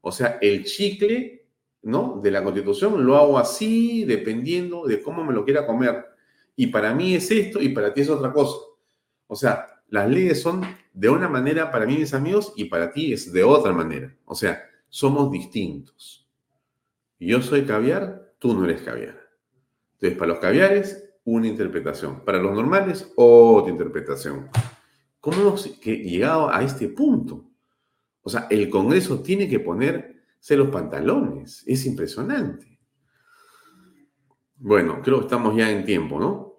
S2: O sea, el chicle ¿no? de la constitución lo hago así, dependiendo de cómo me lo quiera comer. Y para mí es esto y para ti es otra cosa. O sea, las leyes son de una manera para mí, mis amigos, y para ti es de otra manera. O sea, somos distintos. Yo soy caviar, tú no eres caviar. Entonces, para los caviares, una interpretación. Para los normales, otra interpretación. ¿Cómo hemos llegado a este punto? O sea, el Congreso tiene que ponerse los pantalones. Es impresionante. Bueno, creo que estamos ya en tiempo, ¿no?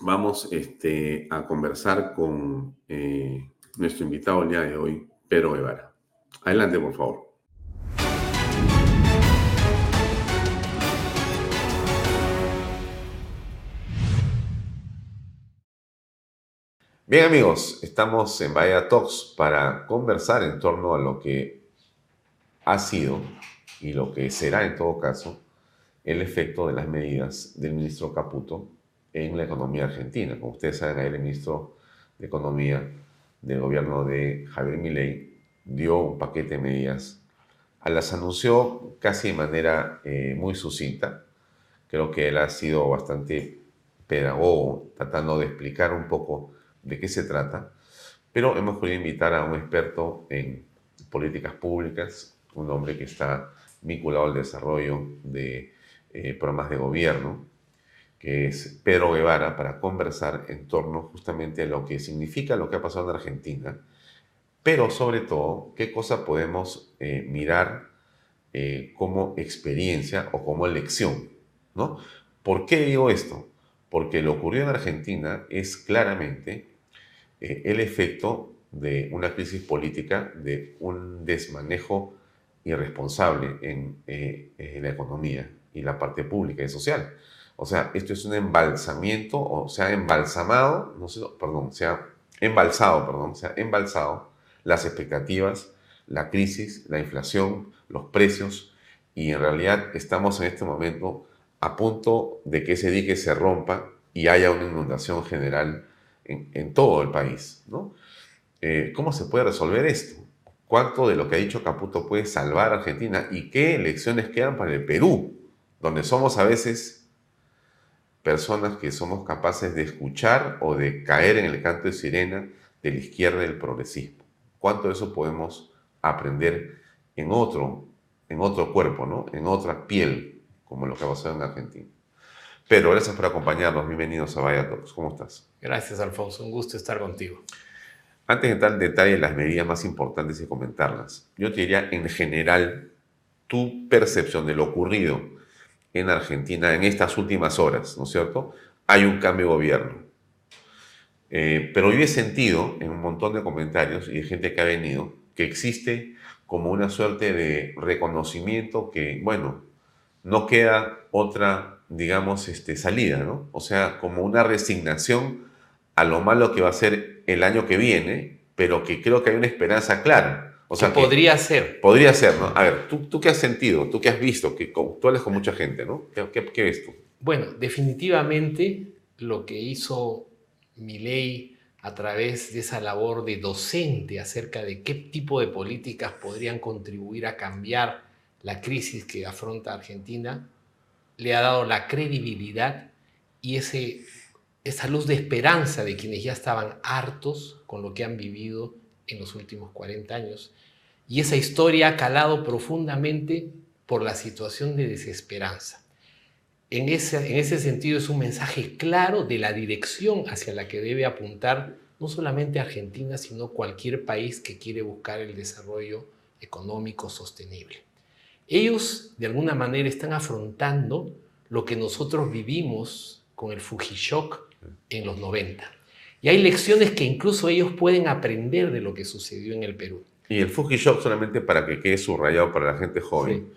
S2: Vamos este, a conversar con eh, nuestro invitado el día de hoy, Pedro Guevara. Adelante, por favor. Bien amigos, estamos en Vaya Talks para conversar en torno a lo que ha sido y lo que será en todo caso el efecto de las medidas del ministro Caputo en la economía argentina. Como ustedes saben, el ministro de Economía del gobierno de Javier Milei dio un paquete de medidas. Las anunció casi de manera eh, muy sucinta. Creo que él ha sido bastante pedagogo, tratando de explicar un poco de qué se trata, pero hemos querido invitar a un experto en políticas públicas, un hombre que está vinculado al desarrollo de eh, programas de gobierno, que es Pedro Guevara, para conversar en torno justamente a lo que significa lo que ha pasado en Argentina, pero sobre todo, qué cosa podemos eh, mirar eh, como experiencia o como lección, ¿no? ¿Por qué digo esto? Porque lo ocurrido en Argentina es claramente eh, el efecto de una crisis política, de un desmanejo irresponsable en, eh, la economía y la parte pública y social. O sea, esto es un embalsamiento, o se ha embalsamado, no sé, perdón, se ha embalsado, perdón, se ha embalsado las expectativas, la crisis, la inflación, los precios, y en realidad estamos en este momento a punto de que ese dique se rompa y haya una inundación general en, todo el país. ¿no? Eh, ¿Cómo se puede resolver esto? ¿Cuánto de lo que ha dicho Caputo puede salvar a Argentina? ¿Y qué elecciones quedan para el Perú? Donde somos a veces personas que somos capaces de escuchar o de caer en el canto de sirena de la izquierda del progresismo. ¿Cuánto de eso podemos aprender en otro, en otro cuerpo, ¿no? en otra piel, como lo que ha pasado en Argentina? Pero gracias por acompañarnos. Bienvenidos a Vaya Talks. ¿Cómo estás?
S11: Gracias, Alfonso. Un gusto estar contigo.
S2: Antes de entrar en detalle las medidas más importantes y comentarlas, yo te diría en general tu percepción de lo ocurrido en Argentina en estas últimas horas, ¿no es cierto? Hay un cambio de gobierno. Eh, pero yo he sentido en un montón de comentarios y de gente que ha venido que existe como una suerte de reconocimiento que, bueno, no queda otra digamos, este, salida, ¿no? O sea, como una resignación a lo malo que va a ser el año que viene, pero que creo que hay una esperanza clara. O sea,
S11: podría ser.
S2: Podría ser, ¿no? A ver, ¿tú, ¿tú qué has sentido? ¿Tú qué has visto? Que tú hablas con mucha gente, ¿no? ¿Qué, qué, ves tú?
S11: Bueno, definitivamente lo que hizo ley a través de esa labor de docente acerca de qué tipo de políticas podrían contribuir a cambiar la crisis que afronta Argentina, le ha dado la credibilidad y ese, esa luz de esperanza de quienes ya estaban hartos con lo que han vivido en los últimos 40 años. Y esa historia ha calado profundamente por la situación de desesperanza. En ese, en ese sentido es un mensaje claro de la dirección hacia la que debe apuntar no solamente Argentina, sino cualquier país que quiere buscar el desarrollo económico sostenible. Ellos, de alguna manera, están afrontando lo que nosotros vivimos con el Fujishock en los 90. Y hay lecciones que incluso ellos pueden aprender de lo que sucedió en el Perú.
S2: Y el Fujishock, solamente para que quede subrayado para la gente joven,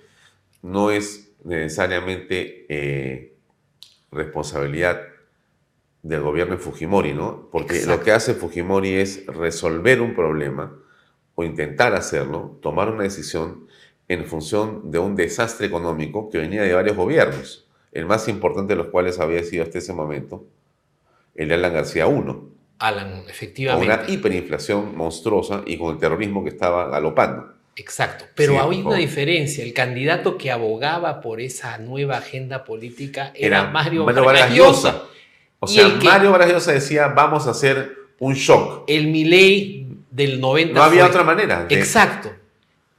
S2: no es necesariamente eh, responsabilidad del gobierno de Fujimori, ¿no? Porque lo que hace Fujimori es resolver un problema o intentar hacerlo, tomar una decisión en función de un desastre económico que venía de varios gobiernos, el más importante de los cuales había sido hasta ese momento el de Alan García I.
S11: Alan, efectivamente.
S2: Con una hiperinflación monstruosa y con el terrorismo que estaba galopando.
S11: Exacto, pero hay una diferencia. El candidato que abogaba por esa nueva agenda política era, Mario, Vargas Llosa.
S2: O sea, Mario Vargas Llosa decía, vamos a hacer un shock.
S11: El Milei del 90
S2: No había otra manera.
S11: Exacto.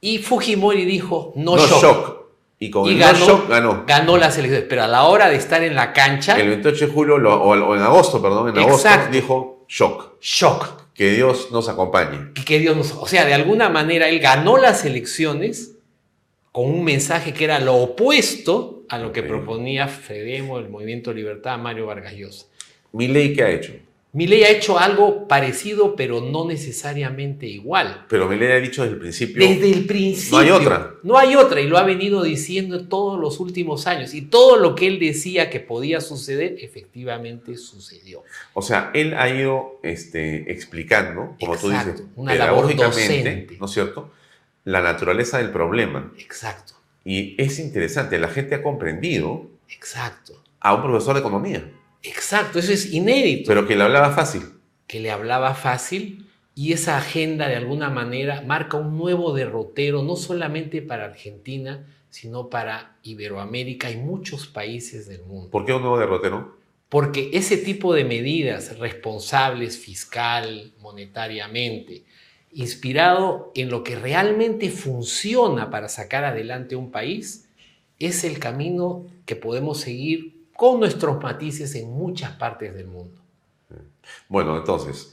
S11: Y Fujimori dijo, no,
S2: no
S11: shock.
S2: Y con el ganó, shock ganó.
S11: Ganó las elecciones. Pero a la hora de estar en la cancha...
S2: El 28 de julio, o, en agosto, perdón, en agosto dijo shock.
S11: Shock.
S2: Que Dios nos acompañe.
S11: Que Dios nos... O sea, de alguna manera él ganó las elecciones con un mensaje que era lo opuesto a lo que proponía Fedemo, el Movimiento Libertad, Mario Vargas Llosa.
S2: ¿Mi ley qué ha hecho?
S11: Ley ha hecho algo parecido, pero no necesariamente igual.
S2: Pero ley ha dicho desde el principio.
S11: Desde el principio.
S2: No hay otra.
S11: No hay otra, y lo ha venido diciendo todos los últimos años. Y todo lo que él decía que podía suceder, efectivamente sucedió.
S2: O sea, él ha ido este, explicando, como tú dices,
S11: una labor docente.
S2: ¿no es cierto? La naturaleza del problema.
S11: Exacto.
S2: Y es interesante, la gente ha comprendido.
S11: Exacto.
S2: A un profesor de economía.
S11: Exacto, eso es inédito.
S2: Pero que le hablaba fácil.
S11: Que le hablaba fácil y esa agenda de alguna manera marca un nuevo derrotero, no solamente para Argentina, sino para Iberoamérica y muchos países del mundo.
S2: ¿Por qué un nuevo derrotero?
S11: Porque ese tipo de medidas responsables fiscal, monetariamente, inspirado en lo que realmente funciona para sacar adelante un país, es el camino que podemos seguir con nuestros matices en muchas partes del mundo.
S2: Bueno, entonces.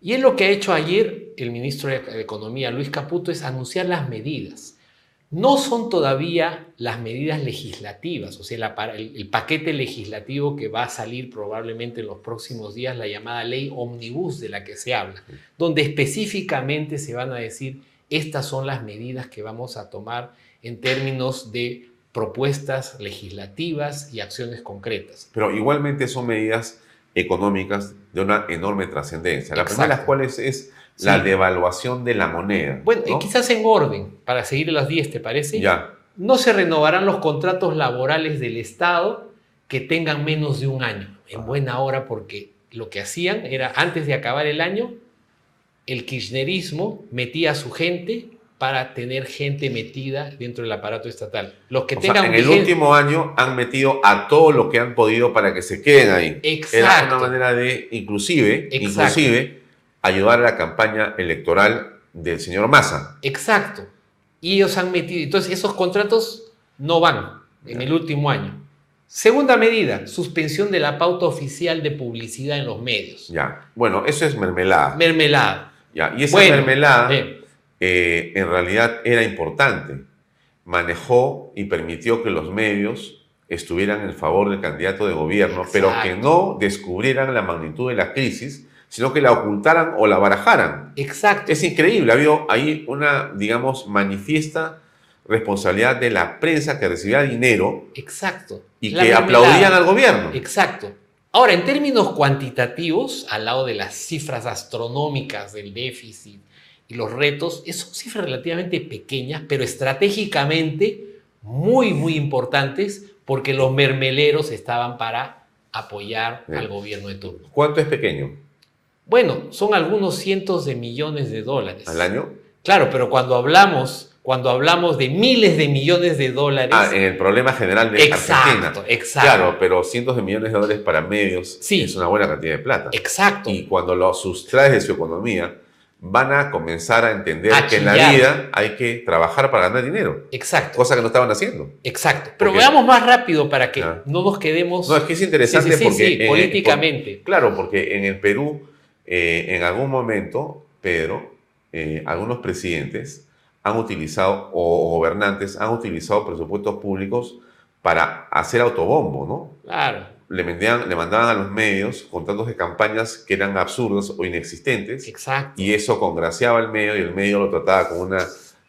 S11: Y es lo que ha hecho ayer el ministro de Economía, Luis Caputo, es anunciar las medidas. No son todavía las medidas legislativas, o sea, el, el, paquete legislativo que va a salir probablemente en los próximos días, la llamada ley omnibus de la que se habla, donde específicamente se van a decir, estas son las medidas que vamos a tomar en términos de propuestas legislativas y acciones concretas.
S2: Pero igualmente son medidas económicas de una enorme trascendencia. La primera de las cuales es la devaluación de la moneda.
S11: Bueno, quizás en orden, para seguir las 10, ¿te parece?
S2: Ya.
S11: No se renovarán los contratos laborales del Estado que tengan menos de un año, en buena hora, porque lo que hacían era, antes de acabar el año, el kirchnerismo metía a su gente para tener gente metida dentro del aparato estatal. Los que tengan
S2: en el último año han metido a todo lo que han podido para que se queden ahí.
S11: Exacto.
S2: Era una manera de, inclusive, inclusive, ayudar a la campaña electoral del señor Massa.
S11: Exacto. Y ellos han metido, entonces esos contratos no van en el último año. Segunda medida, suspensión de la pauta oficial de publicidad en los medios.
S2: Ya, bueno, eso es mermelada.
S11: Mermelada.
S2: Ya, y esa mermelada... Eh, en realidad era importante. Manejó y permitió que los medios estuvieran en favor del candidato de gobierno, pero que no descubrieran la magnitud de la crisis, sino que la ocultaran o la barajaran.
S11: Exacto.
S2: Es increíble, había ahí una, digamos, manifiesta responsabilidad de la prensa que recibía dinero.
S11: Exacto.
S2: Y que aplaudían al gobierno.
S11: Exacto. Ahora, en términos cuantitativos, al lado de las cifras astronómicas del déficit, y los retos son cifras relativamente pequeñas, pero estratégicamente muy, muy importantes porque los mermeleros estaban para apoyar al gobierno de turno.
S2: ¿Cuánto es pequeño?
S11: Bueno, son algunos cientos de millones de dólares.
S2: ¿Al año?
S11: Claro, pero cuando hablamos, cuando hablamos de miles de millones de dólares...
S2: Ah, en el problema general de
S11: exacto,
S2: Argentina.
S11: Exacto,
S2: Claro, pero cientos de millones de dólares para medios
S11: sí.
S2: es una buena cantidad de plata.
S11: Exacto.
S2: Y cuando lo sustraes de su economía, van a comenzar a entender que en la vida hay que trabajar para ganar dinero.
S11: Exacto.
S2: Cosa que no estaban haciendo.
S11: Exacto. Pero veamos más rápido para que no nos quedemos.
S2: No, es que es interesante porque.
S11: políticamente.
S2: claro, porque en el Perú, eh, en algún momento, Pedro, eh, algunos presidentes han utilizado, o gobernantes han utilizado presupuestos públicos para hacer autobombo, ¿no?
S11: Claro.
S2: Le, mandaban, le mandaban a los medios contratos de campañas que eran absurdos o inexistentes.
S11: Exacto.
S2: Y eso congraciaba al medio y el medio lo trataba con una,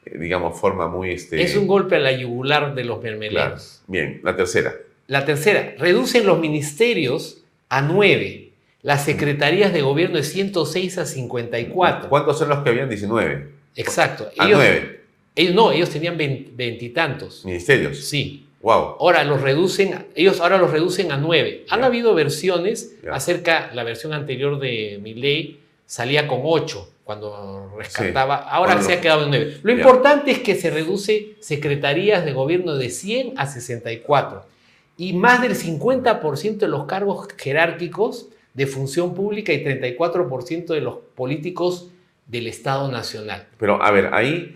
S2: eh, digamos, forma muy... Este,
S11: Es un golpe a la yugular de los
S2: claro.
S11: mermeleros.
S2: Bien, la tercera.
S11: La tercera, reducen los ministerios a nueve. Las secretarías de gobierno de 106 a 54.
S2: ¿Cuántos son los que habían? 19.
S11: Exacto.
S2: A
S11: Ellos,
S2: 9
S11: ellos no, ellos tenían vein- veintitantos.
S2: ministerios.
S11: Sí.
S2: Wow.
S11: Ahora los reducen, ellos ahora los reducen a nueve. Han
S2: Ya.
S11: habido versiones
S2: Ya.
S11: acerca, la versión anterior de mi ley salía con ocho cuando rescataba, ahora se ha quedado en nueve. Lo
S2: Ya.
S11: importante es que se reduce secretarías de gobierno de 100 a 64 y más del 50% de los cargos jerárquicos de función pública y 34% de los políticos del Estado Nacional.
S2: Pero a ver, ahí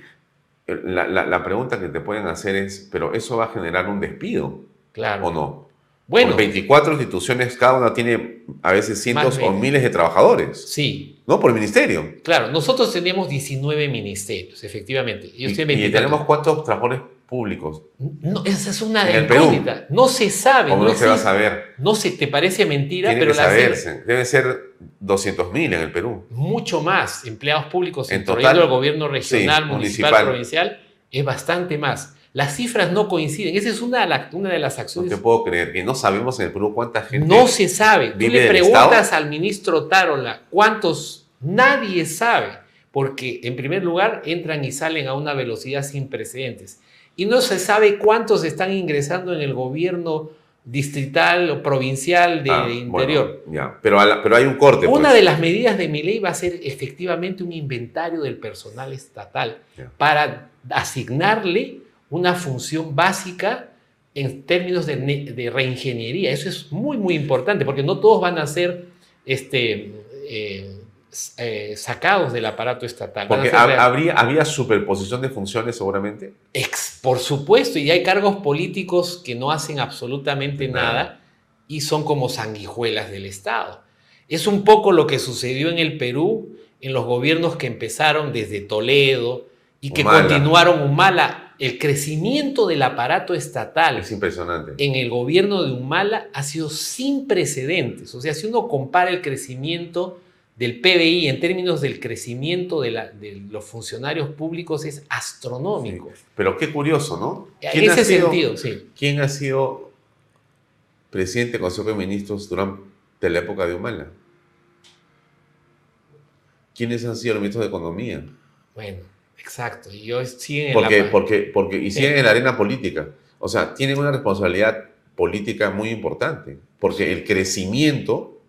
S2: la, la- la pregunta que te pueden hacer es, ¿pero eso va a generar un despido
S11: Claro.
S2: o no?
S11: Bueno,
S2: Por 24 instituciones, cada una tiene a veces cientos o miles de trabajadores,
S11: sí,
S2: ¿no? Por ministerio.
S11: Claro, nosotros tenemos 19 ministerios, efectivamente. Ellos
S2: Y,
S11: tienen
S2: y
S11: 20
S2: tenemos cuántos trabajadores públicos.
S11: No, esa es una
S2: Perú.
S11: incógnita. No se sabe.
S2: ¿Cómo
S11: no,
S2: no se va a saber?
S11: No se te parece mentira,
S2: Tiene
S11: pero
S2: que
S11: la
S2: saberse. Debe ser 200 mil en el Perú.
S11: mucho más empleados públicos,
S2: En total,
S11: el gobierno regional,
S2: sí,
S11: municipal,
S2: municipal.
S11: provincial, es bastante más. Las cifras no coinciden. Esa es una de, una de las
S2: No
S11: acciones.
S2: te puedo creer que no sabemos en el Perú cuánta gente.
S11: No se sabe. Tú le preguntas al ministro Tarola cuántos, nadie sabe, porque en primer lugar entran y salen a una velocidad sin precedentes. Y no se sabe cuántos están ingresando en el gobierno distrital o provincial de
S2: Ah, bueno,
S11: interior.
S2: ya. Pero, a la- pero hay un corte.
S11: Una
S2: pues.
S11: de las medidas de mi ley va a ser efectivamente un inventario del personal estatal
S2: Ya.
S11: para asignarle una función básica en términos de, reingeniería. Eso es muy, muy importante porque no todos van a ser este, eh, eh, sacados del aparato estatal.
S2: Porque habría, había superposición de funciones seguramente.
S11: Ex- por supuesto, y hay cargos políticos que no hacen absolutamente
S2: Nada.
S11: nada y son como sanguijuelas del Estado. Es un poco lo que sucedió en el Perú en los gobiernos que empezaron desde Toledo y que
S2: Humala.
S11: continuaron Humala. El crecimiento del aparato estatal
S2: Es impresionante.
S11: en el gobierno de Humala ha sido sin precedentes. O sea, si uno compara el crecimiento del PBI en términos del crecimiento de, la- de los funcionarios públicos es astronómico.
S2: Pero qué curioso, ¿no?
S11: En
S2: ¿Quién ha
S11: ese
S2: sido-
S11: sentido, sí.
S2: ¿Quién ha sido presidente del Consejo de Ministros durante la época de Humala? ¿Quiénes han sido los ministros de Economía?
S11: Bueno, exacto. Y yo siguen en
S2: Porque,
S11: la...
S2: porque, porque y siguen
S11: Sí.
S2: en la arena política. O sea, tienen una responsabilidad política muy importante. Porque el crecimiento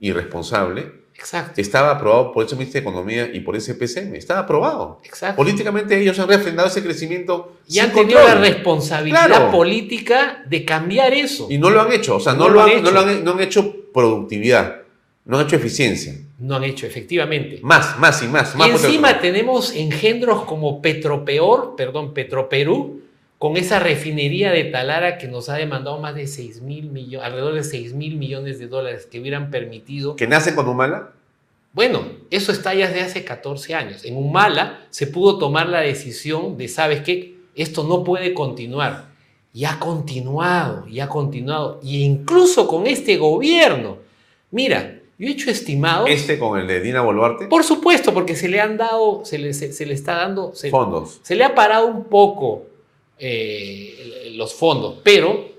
S2: irresponsable
S11: Exacto,
S2: estaba aprobado por ese ministro de Economía y por ese PCM. Estaba aprobado.
S11: exacto.
S2: Políticamente ellos han refrendado ese crecimiento
S11: Y han tenido la
S2: control.
S11: responsabilidad
S2: Claro.
S11: política de cambiar eso.
S2: Y no lo han hecho. O sea, no,
S11: No
S2: lo
S11: lo
S2: han, no
S11: hecho.
S2: lo han- no han hecho productividad. No han hecho eficiencia.
S11: No han hecho, efectivamente.
S2: Más, más y más. más
S11: y encima tenemos engendros como Petropeor, perdón, Petroperú, con esa refinería de Talara que nos ha demandado más de 6 mil millones, alrededor de 6 mil millones de dólares que hubieran permitido.
S2: que nacen con Humala.
S11: Bueno, eso está ya desde hace 14 años. En Humala se pudo tomar la decisión de, ¿sabes qué? Esto no puede continuar. Y ha continuado, y ha continuado. Y incluso con este gobierno. Mira, yo he hecho estimados.
S2: Este con el de Dina Boluarte.
S11: Por supuesto, porque se le han dado, se le, se- se le está dando, se,
S2: Fondos.
S11: se le ha parado un poco eh, los fondos, pero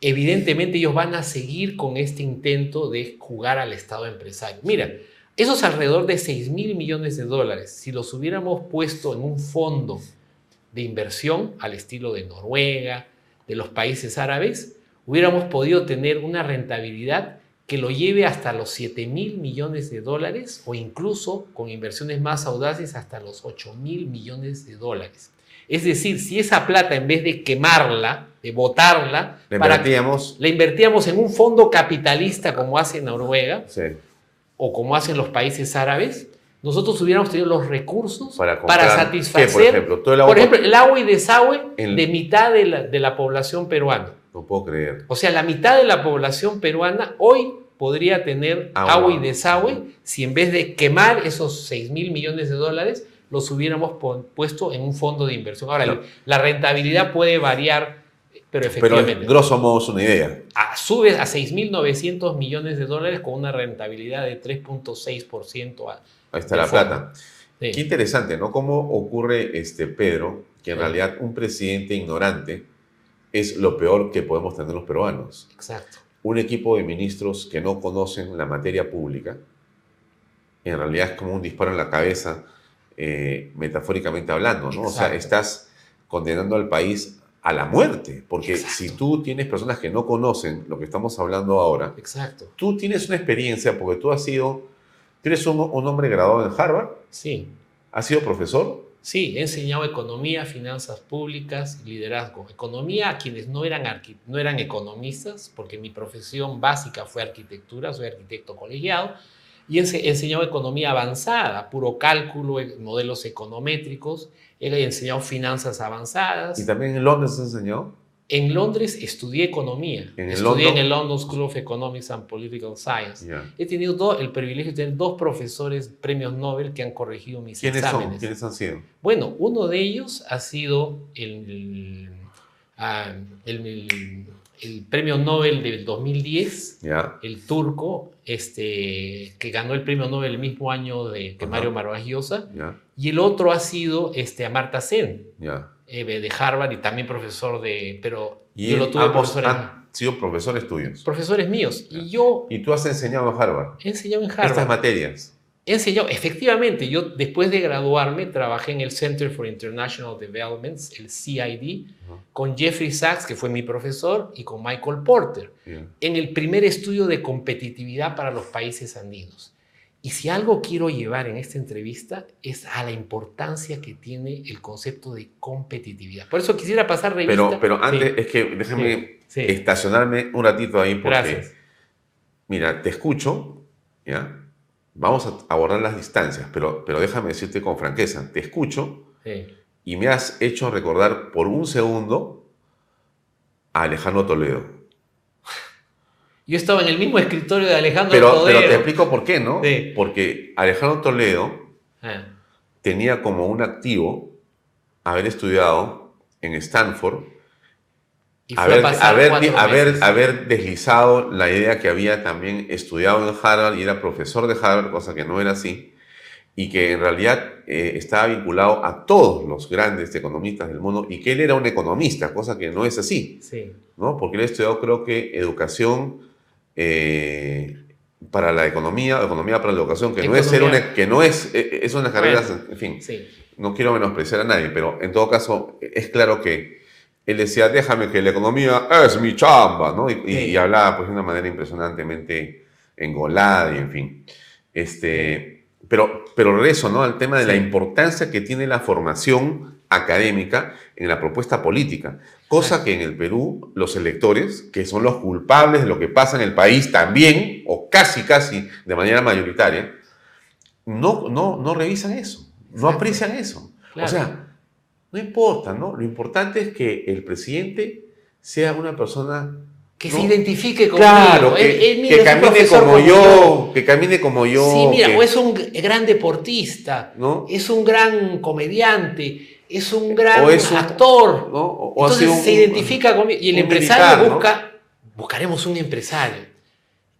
S11: evidentemente ellos van a seguir con este intento de jugar al Estado empresario. Mira, esos alrededor de 6 mil millones de dólares, si los hubiéramos puesto en un fondo de inversión al estilo de Noruega, de los países árabes, hubiéramos podido tener una rentabilidad que lo lleve hasta los 7 mil millones de dólares o incluso con inversiones más audaces hasta los 8 mil millones de dólares. Es decir, si esa plata en vez de quemarla, de botarla, para- la invertíamos en un fondo capitalista como hace Noruega
S2: Sí.
S11: o como hacen los países árabes, nosotros hubiéramos tenido los recursos
S2: Para
S11: satisfacer,
S2: ¿qué, por ejemplo? Todo el agua-
S11: por ejemplo, el agua y desagüe
S2: El-
S11: de mitad de la, de la población peruana.
S2: No puedo creer.
S11: O sea, la mitad de la población peruana hoy podría tener
S2: Agua.
S11: agua, y desagüe si en vez de quemar esos 6 mil millones de dólares, los hubiéramos puesto en un fondo de inversión. Ahora,
S2: Claro.
S11: la rentabilidad puede variar, pero efectivamente.
S2: Pero grosso modo es una idea.
S11: a- sube a 6.900 millones de dólares con una rentabilidad de 3.6%. a-
S2: Ahí está la
S11: fondo.
S2: plata.
S11: Sí.
S2: Qué interesante, ¿no? Cómo ocurre, este, Pedro, que en
S11: Sí.
S2: realidad un presidente ignorante es lo peor que podemos tener los peruanos.
S11: Exacto.
S2: Un equipo de ministros que no conocen la materia pública, en realidad es como un disparo en la cabeza, eh, metafóricamente hablando, ¿no? O sea,
S11: Exacto.
S2: estás condenando al país a la muerte, porque
S11: Exacto.
S2: si tú tienes personas que no conocen lo que estamos hablando ahora,
S11: Exacto.
S2: tú tienes una experiencia porque tú has sido, tú eres un, un hombre graduado en Harvard,
S11: Sí.
S2: has sido profesor,
S11: Sí, he enseñado economía, finanzas públicas liderazgo. Economía a quienes no eran, no eran economistas, porque mi profesión básica fue arquitectura, soy arquitecto colegiado, y enseñado economía avanzada, puro cálculo, e- modelos econométricos, he enseñado finanzas avanzadas.
S2: y también en Londres enseñado.
S11: En Londres estudié economía,
S2: ¿En el
S11: estudié
S2: London?
S11: en el London School of Economics and Political Science.
S2: Ya.
S11: He tenido do- el privilegio de tener dos profesores premios Nobel que han corregido mis
S2: ¿Quiénes
S11: exámenes.
S2: son? ¿Quiénes han sido?
S11: Bueno, uno de ellos ha sido el, ah, el- el- el premio Nobel del 2010,
S2: Ya.
S11: el turco, este, que ganó el premio Nobel el mismo año de que. Mario Llosa,
S2: Ya.
S11: y el otro ha sido este, Amartya Sen,
S2: Ya.
S11: eh, de Harvard y también profesor de, pero
S2: Y
S11: yo lo tuve
S2: ambos han sido profesores tuyos.
S11: profesores míos, y yo
S2: Y tú has enseñado en Harvard.
S11: he enseñado en Harvard.
S2: Estas materias.
S11: He enseñado, efectivamente, yo después de graduarme trabajé en el Center for International Developments, el CID, con Jeffrey Sachs, que fue mi profesor, y con Michael Porter, en el primer estudio de competitividad para los países andinos. Y si algo quiero llevar en esta entrevista es a la importancia que tiene el concepto de competitividad. Por eso quisiera pasar revista.
S2: Pero, pero antes,
S11: Sí,
S2: es que déjame
S11: sí.
S2: estacionarme un ratito ahí porque,
S11: Gracias.
S2: mira, te escucho, ¿ya? Vamos a abordar las distancias, pero, pero déjame decirte con franqueza, te escucho
S11: Sí.
S2: y me has hecho recordar por un segundo a Alejandro Toledo.
S11: Yo estaba en el mismo escritorio de Alejandro
S2: Pero,
S11: Todero.
S2: pero te explico por qué, ¿no?
S11: Sí.
S2: Porque Alejandro Toledo
S11: Ah,
S2: tenía como un activo haber estudiado en Stanford,
S11: y
S2: haber, haber, haber, haber deslizado la idea que había también estudiado en Harvard y era profesor de Harvard, cosa que no era así, y que en realidad eh, estaba vinculado a todos los grandes economistas del mundo y que él era un economista, cosa que no es así,
S11: Sí.
S2: ¿no? Porque él estudió creo que educación eh, para la economía, economía para la educación, que no es ser
S11: Economía.
S2: una, que no es, eh, es una carrera, en fin
S11: Sí.
S2: no quiero menospreciar a nadie, pero en todo caso es claro que él decía, déjame que la economía es mi chamba, ¿no? Y, y-
S11: Sí.
S2: y hablaba pues de una manera impresionantemente engolada y en fin. Este, pero, pero regreso, ¿no? Al tema de la importancia que tiene la formación académica en la propuesta política, cosa que en el Perú los electores, que son los culpables de lo que pasa en el país también, o casi, casi de manera mayoritaria, no, no, no revisan eso, no aprecian eso.
S11: Claro.
S2: O sea, no importa, ¿no? Lo importante es que el presidente sea una persona...
S11: Que
S2: ¿no?
S11: se identifique con
S2: Claro, que, que camine como yo, que camine como yo.
S11: Sí, mira,
S2: que-
S11: o es un gran deportista,
S2: ¿no?
S11: es un gran comediante, es un gran
S2: O es un-
S11: actor.
S2: ¿no? O-
S11: Entonces
S2: un-
S11: se identifica conmigo. Y el empresario busca, buscaremos un empresario.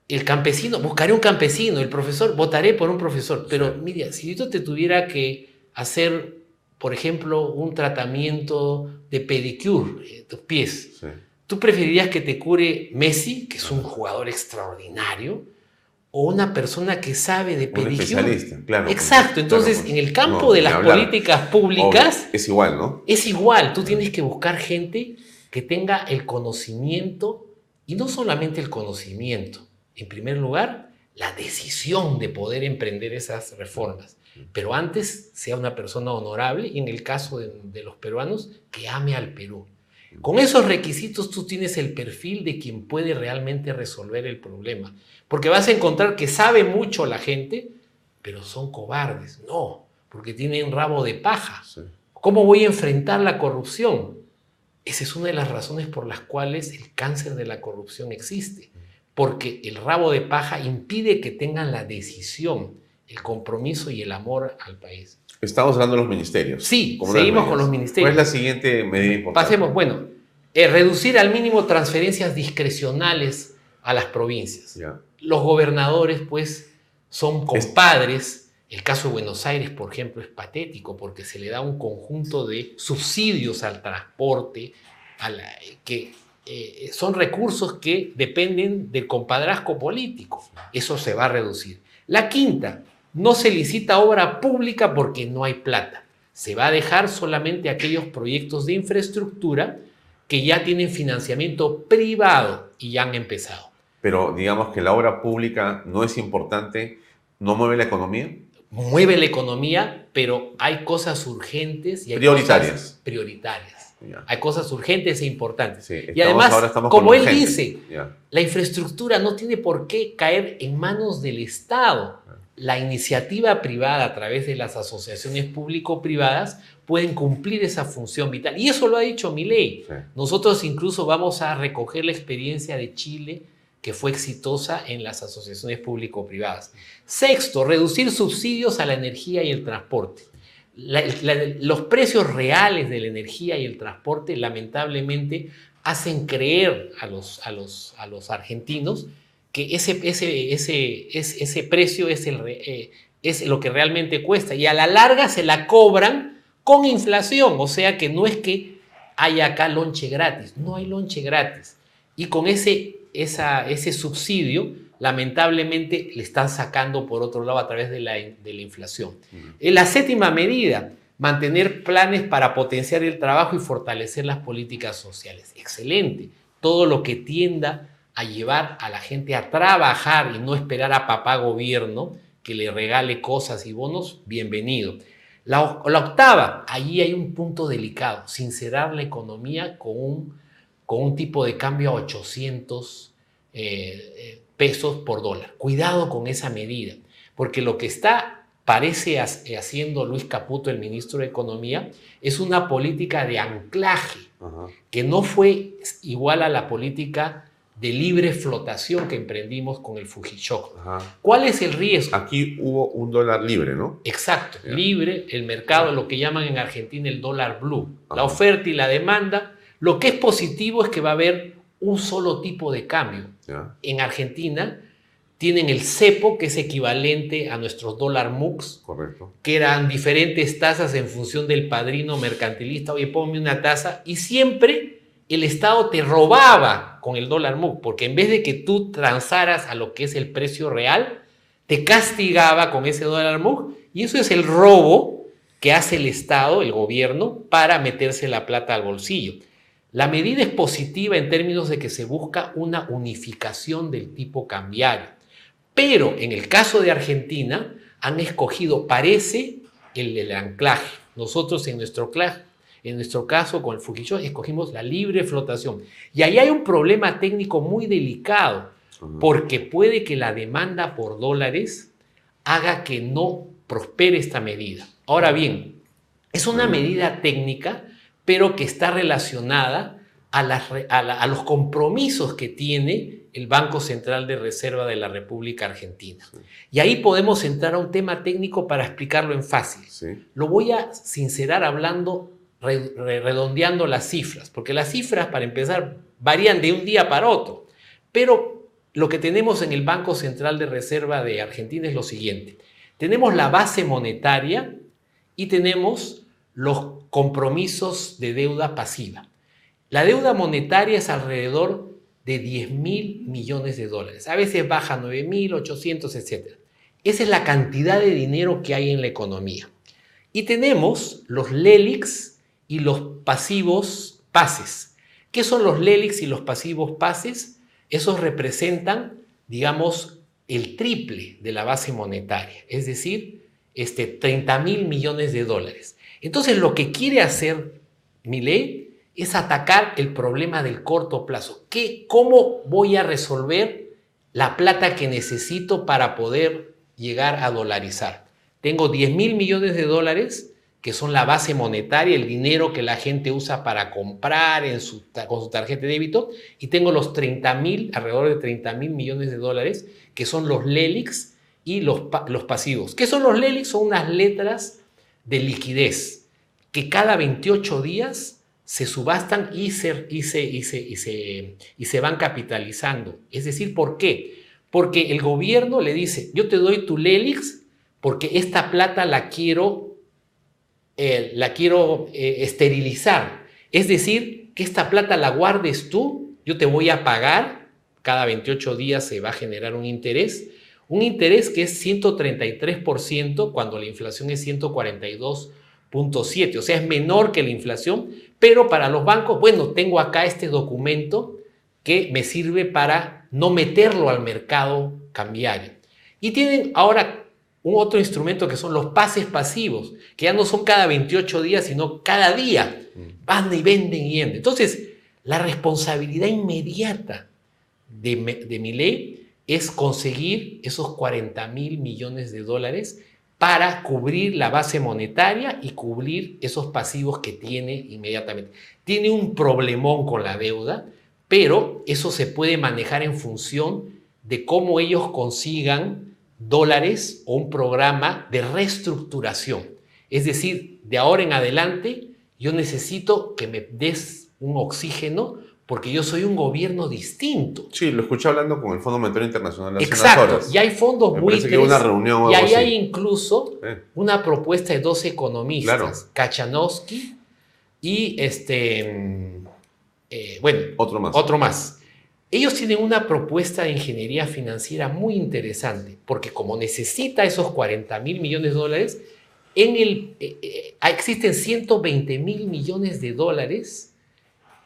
S11: El campesino, buscaré un campesino. El profesor, votaré por un profesor. Pero mira, si yo te tuviera que hacer, por ejemplo, un tratamiento de pedicure, de tus pies,
S2: Sí.
S11: ¿Tú preferirías que te cure Messi, que es un jugador extraordinario, o una persona que sabe de
S2: Un
S11: pedicure?
S2: especialista, claro.
S11: Exacto.
S2: Claro,
S11: Entonces,
S2: pues,
S11: en el campo
S2: no,
S11: de las
S2: hablar.
S11: políticas públicas
S2: Obvio, es igual, ¿no?
S11: es igual. Tú tienes que buscar gente que tenga el conocimiento y no solamente el conocimiento. En primer lugar, la decisión de poder emprender esas reformas. Pero antes sea una persona honorable y en el caso de, de los peruanos, que ame al Perú. Con esos requisitos tú tienes el perfil de quien puede realmente resolver el problema. Porque vas a encontrar que sabe mucho la gente, pero son cobardes. No, porque tienen rabo de paja.
S2: Sí.
S11: ¿Cómo voy a enfrentar la corrupción? Esa es una de las razones por las cuales el cáncer de la corrupción existe. Porque el rabo de paja impide que tengan la decisión. El compromiso y el amor al país.
S2: Estamos hablando de los ministerios.
S11: Sí, seguimos con los ministerios.
S2: ¿Cuál es la siguiente medida importante?
S11: Pasemos, bueno, eh, reducir al mínimo transferencias discrecionales a las provincias. Los gobernadores, pues, son compadres. El caso de Buenos Aires, por ejemplo, es patético porque se le da un conjunto de subsidios al transporte, a la- que eh, son recursos que dependen del compadrazgo político. Eso se va a reducir. La quinta, no se licita obra pública porque no hay plata. Se va a dejar solamente aquellos proyectos de infraestructura que ya tienen financiamiento privado y ya han empezado.
S2: Pero digamos que la obra pública no es importante, no mueve la economía.
S11: Mueve la economía, pero hay cosas urgentes y hay
S2: Prioritarias.
S11: cosas prioritarias. Hay cosas urgentes e importantes.
S2: Sí,
S11: y además,
S2: ahora
S11: como él
S2: urgente.
S11: dice, la infraestructura no tiene por qué caer en manos del Estado. La iniciativa privada a través de las asociaciones público-privadas pueden cumplir esa función vital. Y eso lo ha dicho mi ley.
S2: Sí.
S11: Nosotros incluso vamos a recoger la experiencia de Chile que fue exitosa en las asociaciones público-privadas. Sexto, reducir subsidios a la energía y el transporte. La- la- los precios reales de la energía y el transporte lamentablemente hacen creer a los, a los, a los argentinos que ese, ese, ese, ese, ese precio es, el, re- eh, es lo que realmente cuesta y a la larga se la cobran con inflación, o sea que no es que haya acá lonche gratis, no hay lonche gratis. Y con ese, esa, ese subsidio, lamentablemente le están sacando por otro lado a través de la, de la inflación. La séptima medida, mantener planes para potenciar el trabajo y fortalecer las políticas sociales. Excelente. Todo lo que tienda a llevar a la gente a trabajar y no esperar a papá gobierno que le regale cosas y bonos, bienvenido. La, octava, allí hay un punto delicado, sincerar la economía con un, con un tipo de cambio a 800 eh, eh, pesos por dólar. Cuidado con esa medida, porque lo que está, parece ha- haciendo Luis Caputo, el ministro de Economía, es una política de anclaje
S2: Ajá.
S11: que no fue igual a la política de libre flotación que emprendimos con el Fujishoku.
S2: Ajá.
S11: ¿Cuál es el riesgo?
S2: Aquí hubo un dólar libre, ¿no?
S11: Exacto, libre el mercado, lo que llaman en Argentina el dólar blue, la oferta y la demanda. Lo que es positivo es que va a haber un solo tipo de cambio. En Argentina tienen el cepo, que es equivalente a nuestros dólar MUX,
S2: Correcto.
S11: que eran diferentes tasas en función del padrino mercantilista. Oye, ponme una tasa. Y siempre el Estado te robaba con el dólar MUC, porque en vez de que tú transaras a lo que es el precio real, te castigaba con ese dólar MUC. Y eso es el robo que hace el Estado, el gobierno, para meterse la plata al bolsillo. La medida es positiva en términos de que se busca una unificación del tipo cambiario. Pero en el caso de Argentina han escogido, parece, el del anclaje. Nosotros en nuestro, en nuestro caso con el Fujishoku escogimos la libre flotación. Y ahí hay un problema técnico muy delicado, porque puede que la demanda por dólares haga que no prospere esta medida. Ahora bien, es una medida técnica, pero que está relacionada a, las a la- a los compromisos que tiene el Banco Central de Reserva de la República Argentina. Y ahí podemos entrar a un tema técnico para explicarlo en fácil.
S2: Sí.
S11: Lo voy a sincerar hablando, redondeando las cifras, porque las cifras, para empezar, varían de un día para otro. Pero lo que tenemos en el Banco Central de Reserva de Argentina es lo siguiente. Tenemos la base monetaria y tenemos los compromisos de deuda pasiva. La deuda monetaria es alrededor de 10 mil millones de dólares. A veces baja 9 mil, 800, etc. Esa es la cantidad de dinero que hay en la economía. Y tenemos los LELIX y los pasivos pases. ¿Qué son los LELIX y los pasivos pases? Esos representan, digamos, el triple de la base monetaria, es decir, este, 30 mil millones de dólares. Entonces, lo que quiere hacer Milei es atacar el problema del corto plazo. ¿Qué, ¿Cómo voy a resolver la plata que necesito para poder llegar a dolarizar? Tengo 10 mil millones de dólares, que son la base monetaria, el dinero que la gente usa para comprar con su tarjeta de débito, y tengo los 30 mil, alrededor de 30 mil millones de dólares, que son los LELIX y los, los pasivos. ¿Qué son los LELIX? Son unas letras de liquidez que cada 28 días se subastan y se, y se, y se, y se, y se van capitalizando. Es decir, ¿por qué? Porque el gobierno le dice, yo te doy tu LELIX porque esta plata la quiero, eh, la quiero eh, esterilizar. Es decir, que esta plata la guardes tú, yo te voy a pagar, cada 28 días se va a generar un interés, un interés que es 133% cuando la inflación es 142.7, o sea, es menor que la inflación, pero para los bancos, bueno, tengo acá este documento que me sirve para no meterlo al mercado cambiario. Y tienen ahora un otro instrumento que son los pases pasivos, que ya no son cada 28 días, sino cada día. Van y venden y venden. Entonces, la responsabilidad inmediata de, de mi ley es conseguir esos 40 mil millones de dólares para cubrir la base monetaria y cubrir esos pasivos que tiene inmediatamente. Tiene un problemón con la deuda, pero eso se puede manejar en función de cómo ellos consigan dólares o un programa de reestructuración. Es decir, de ahora en adelante yo necesito que me des un oxígeno porque yo soy un gobierno distinto.
S2: Sí, lo escuché hablando con el Fondo Monetario Internacional hace
S11: Exacto,
S2: unas horas.
S11: y hay fondos
S2: Me que una reunión o
S11: y ahí hay incluso
S2: Eh.
S11: una propuesta de dos economistas,
S2: Claro.
S11: Kachanowski y este, mm, eh, bueno,
S2: Otro más.
S11: otro más. Ellos tienen una propuesta de ingeniería financiera muy interesante, porque como necesita esos 40 mil millones de dólares, eh, eh, existen 120 mil millones de dólares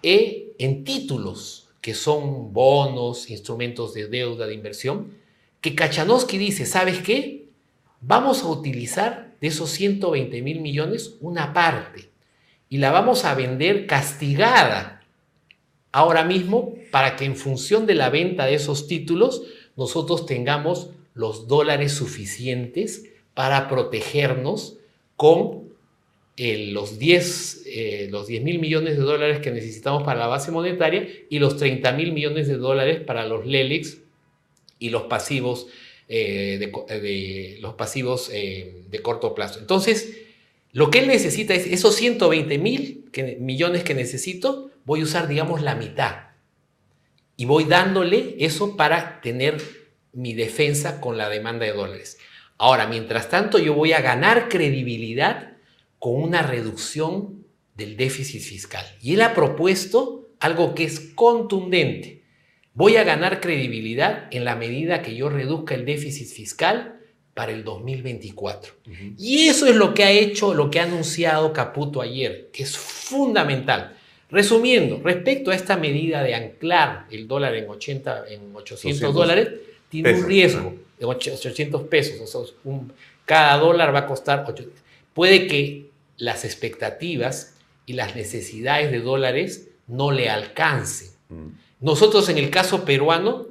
S11: eh, en títulos, que son bonos, instrumentos de deuda, de inversión, que Kachanowski dice, ¿sabes qué? Vamos a utilizar de esos 120 mil millones una parte y la vamos a vender castigada ahora mismo para que en función de la venta de esos títulos nosotros tengamos los dólares suficientes para protegernos con eh, los 10 eh, los 10 mil millones de dólares que necesitamos para la base monetaria y los 30 mil millones de dólares para los LELIX y los pasivos eh, de, de- los pasivos de corto plazo. Entonces, lo que él necesita es esos 120 mil millones que necesito, voy a usar, digamos, la mitad. Y voy dándole eso para tener mi defensa con la demanda de dólares. Ahora, mientras tanto, yo voy a ganar credibilidad con una reducción del déficit fiscal. Y él ha propuesto algo que es contundente. Voy a ganar credibilidad en la medida que yo reduzca el déficit fiscal para el 2024. Y eso es lo que ha hecho, lo que ha anunciado Caputo ayer, que es fundamental. Resumiendo, respecto a esta medida de anclar el dólar en, 80, en 800
S2: 200
S11: dólares, tiene
S2: pesos,
S11: un riesgo de 800 pesos. o sea, un- cada dólar va a costar 8. Puede que las expectativas y las necesidades de dólares no le alcancen.
S2: Mm.
S11: Nosotros en el caso peruano,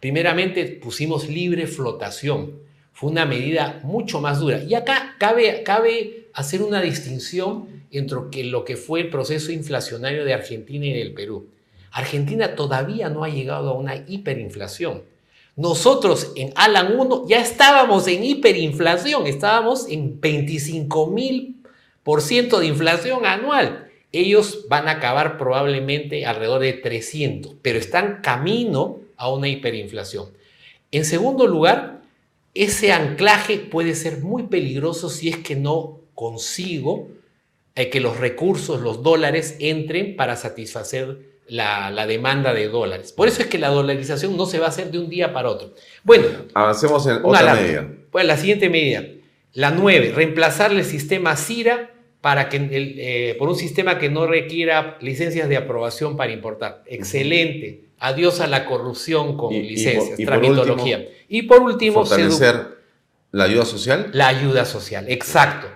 S11: primeramente pusimos libre flotación. Fue una medida mucho más dura. Y acá cabe, cabe hacer una distinción entre lo que fue el proceso inflacionario de Argentina y del Perú. Argentina todavía no ha llegado a una hiperinflación. Nosotros en Alan 1 ya estábamos en hiperinflación, estábamos en 25 mil por ciento de inflación anual. Ellos van a acabar probablemente alrededor de 300, pero están camino a una hiperinflación. En segundo lugar, ese anclaje puede ser muy peligroso si es que no consigo eh, que los recursos, los dólares, entren para satisfacer la, la demanda de dólares. Por eso es que la dolarización no se va a hacer de un día para otro. Bueno,
S2: Avancemos en otra medida.
S11: Pues la siguiente medida, la 9, reemplazarle el sistema CIRA para que el, eh, por un sistema que no requiera licencias de aprobación para importar. Excelente. Adiós a la corrupción con
S2: Y- y por-
S11: licencias,
S2: y por
S11: tramitología.
S2: último,
S11: y por último,
S2: Fortalecer la ayuda social.
S11: la ayuda social, exacto.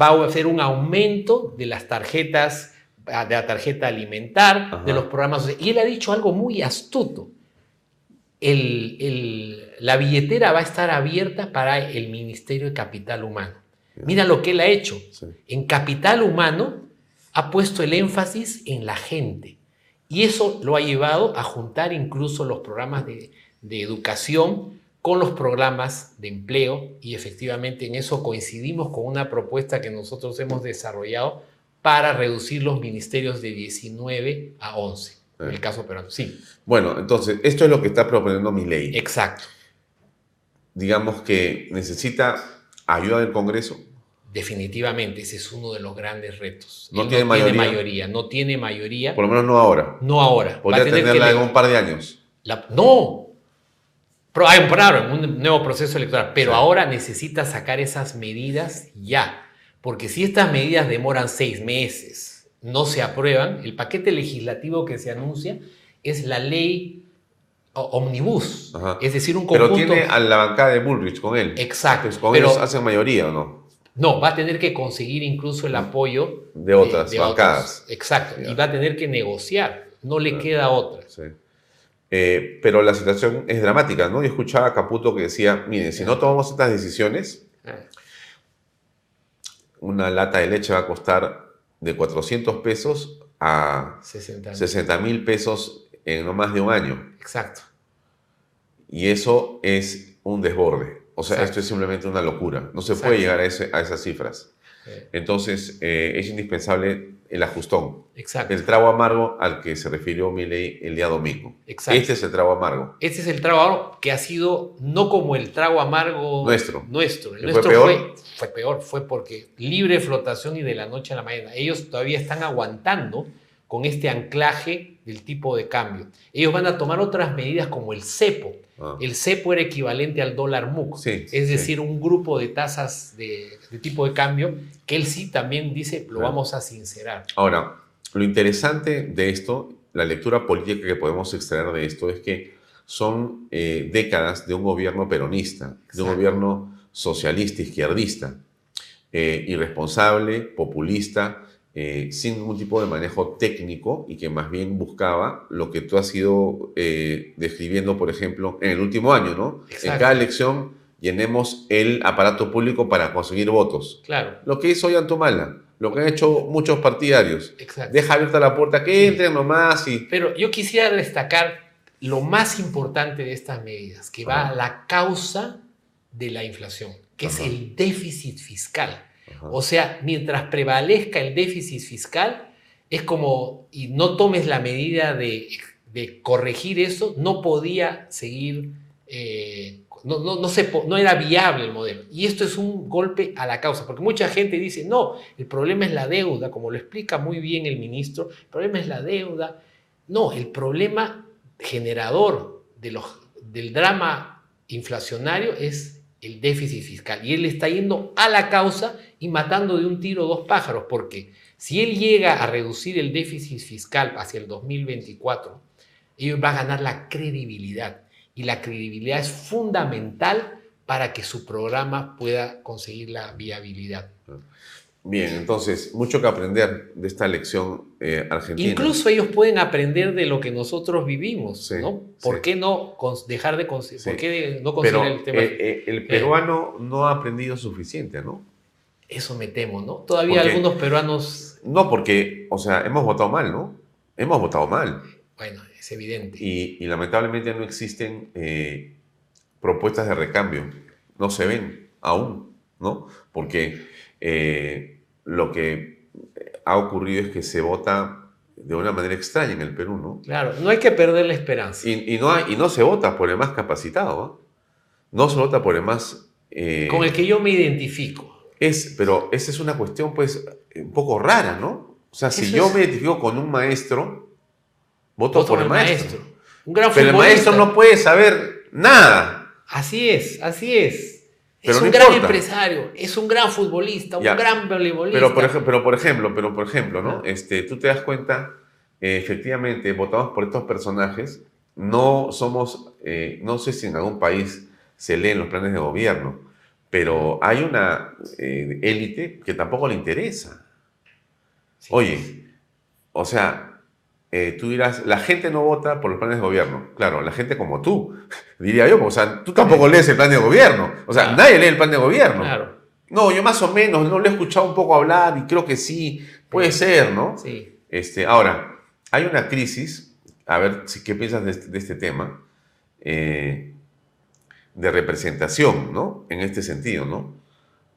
S11: Va a hacer un aumento de las tarjetas, ah, de la tarjeta alimentar,
S2: Ajá.
S11: de los programas. sociales. Y él ha dicho algo muy astuto. El- el- la billetera va a estar abierta para el Ministerio de Capital Humano. Mira lo que él ha hecho.
S2: Sí.
S11: En capital humano ha puesto el énfasis en la gente. Y eso lo ha llevado a juntar incluso los programas de, de educación con los programas de empleo y efectivamente en eso coincidimos con una propuesta que nosotros hemos desarrollado para reducir los ministerios de 19 a 11. En el caso peruano, sí.
S2: Bueno, entonces, esto es lo que está proponiendo mi ley.
S11: Exacto.
S2: Digamos que necesita ayuda del Congreso.
S11: Definitivamente, ese es uno de los grandes retos.
S2: No tiene mayoría.
S11: mayoría. No tiene mayoría.
S2: Por lo menos no ahora.
S11: No ahora.
S2: Podría
S11: tener
S2: tenerla en un par de años.
S11: La- no. Pero hay un, nuevo proceso electoral, pero ahora necesita sacar esas medidas ya. Porque si estas medidas demoran seis meses, no se aprueban, el paquete legislativo que se anuncia es la ley omnibus.
S2: Ajá.
S11: Es decir, un
S2: Pero
S11: conjunto...
S2: tiene a la bancada de Bullrich con él.
S11: Exacto.
S2: Pues con
S11: pero-
S2: ellos hacen mayoría o no.
S11: No, va a tener que conseguir incluso el apoyo
S2: De otras
S11: de
S2: bancadas.
S11: otros. Exacto. Y va a tener que negociar. No le queda otra.
S2: Sí. Eh, pero la situación es dramática, ¿no? Yo escuchaba a Caputo que decía, miren, si no tomamos estas decisiones,
S11: Ah.
S2: una lata de leche va a costar de 400 pesos a
S11: 60.
S2: 60 mil pesos en no más de un año.
S11: Exacto.
S2: Y eso es un desborde. O sea,
S11: Exacto.
S2: esto es simplemente una locura. No se
S11: Exacto.
S2: puede llegar a, ese- a esas cifras.
S11: Sí.
S2: Entonces, eh, es indispensable el ajustón.
S11: Exacto.
S2: El trago amargo al que se refirió Milei el día domingo.
S11: Exacto.
S2: Este es el trago amargo.
S11: Este es el trago amargo que ha sido no como el trago amargo
S2: Nuestro.
S11: Nuestro. El
S2: ¿Que fue peor?
S11: fue, fue peor, fue porque libre flotación y de la noche a la mañana. Ellos todavía están aguantando con este anclaje del tipo de cambio. Ellos van a tomar otras medidas como el cepo.
S2: Ah.
S11: El cepo era equivalente al dólar MUC,
S2: Sí,
S11: es
S2: sí.
S11: decir, un grupo de tasas de, de tipo de cambio que él sí también dice lo
S2: Claro.
S11: vamos a sincerar.
S2: Ahora, lo interesante de esto, la lectura política que podemos extraer de esto es que son eh, décadas de un gobierno peronista, de un gobierno socialista, izquierdista, eh, irresponsable, populista, eh, sin ningún tipo de manejo técnico y que más bien buscaba lo que tú has ido eh, describiendo, por ejemplo, en el último año, ¿no? En
S11: Exacto.
S2: cada elección llenemos el aparato público para conseguir votos.
S11: Claro,
S2: Lo que hizo Yantumala, lo que han hecho muchos partidarios.
S11: exacto.
S2: Deja abierta la puerta, que entren nomás y...
S11: Pero yo quisiera destacar lo más importante de estas medidas, que va a la causa de la inflación, que es el déficit fiscal. O sea, mientras prevalezca el déficit fiscal, es como, y no tomes la medida de, de corregir eso, no podía seguir, eh, no, no, no, se no era viable el modelo. Y esto es un golpe a la causa, porque mucha gente dice, no, el problema es la deuda, como lo explica muy bien el ministro, el problema es la deuda. No, el problema generador de los, del drama inflacionario es el déficit fiscal. Y él está yendo a la causa y matando de un tiro dos pájaros, porque si él llega a reducir el déficit fiscal hacia el 2024, ellos van a ganar la credibilidad. Y la credibilidad es fundamental para que su programa pueda conseguir la viabilidad.
S2: Bien, entonces, mucho que aprender de esta lección eh, argentina.
S11: Incluso ellos pueden aprender de lo que nosotros vivimos,
S2: Sí,
S11: ¿no? ¿Por
S2: sí.
S11: qué no dejar de
S2: Sí.
S11: ¿Por qué no considerar el tema?
S2: eh, eh, el peruano no ha aprendido suficiente, ¿no?
S11: Eso me temo, ¿no? Todavía
S2: Porque-
S11: algunos peruanos,
S2: No, porque, o sea, hemos votado mal, ¿no? Hemos votado mal.
S11: bueno, es evidente.
S2: Y, y lamentablemente no existen eh, propuestas de recambio. No se ven aún, ¿no? Porque eh, lo que ha ocurrido es que se vota de una manera extraña en el Perú, ¿no?
S11: Claro, no hay que perder la esperanza.
S2: Y, y no, hay- y no se vota por el más capacitado, ¿ah? No se vota por el más... eh,
S11: Con el que yo me identifico.
S2: es, pero esa es una cuestión, pues, un poco rara, ¿no? O sea, si
S11: Eso
S2: yo
S11: es-
S2: me identifico con un maestro, voto,
S11: Voto
S2: por el
S11: al
S2: maestro.
S11: Un gran
S2: Pero el maestro no puede saber nada.
S11: Así es, así es.
S2: Pero
S11: es
S2: no
S11: un gran empresario, es un gran futbolista,
S2: Ya.
S11: un gran voleibolista.
S2: Pero por, ejemplo, pero por ejemplo, pero por ejemplo, ¿no? Este, tú te das cuenta, eh, efectivamente, votamos por estos personajes, no somos, eh, no sé si en algún país se leen los planes de gobierno, pero hay una eh, élite que tampoco le interesa.
S11: Sí.
S2: Oye, o sea, eh, tú dirás, la gente no vota por los planes de gobierno. Claro, la gente como tú, diría yo, o sea, tú tampoco lees el plan de gobierno. O sea,
S11: Claro.
S2: nadie lee el plan de gobierno.
S11: Claro,
S2: No, yo más o menos, no lo he escuchado un poco hablar y creo que sí, puede ser, ¿no?
S11: sí.
S2: Este, ahora, hay una crisis, a ver si, qué piensas de este, de este tema. Eh, de representación, ¿no? En este sentido, ¿no?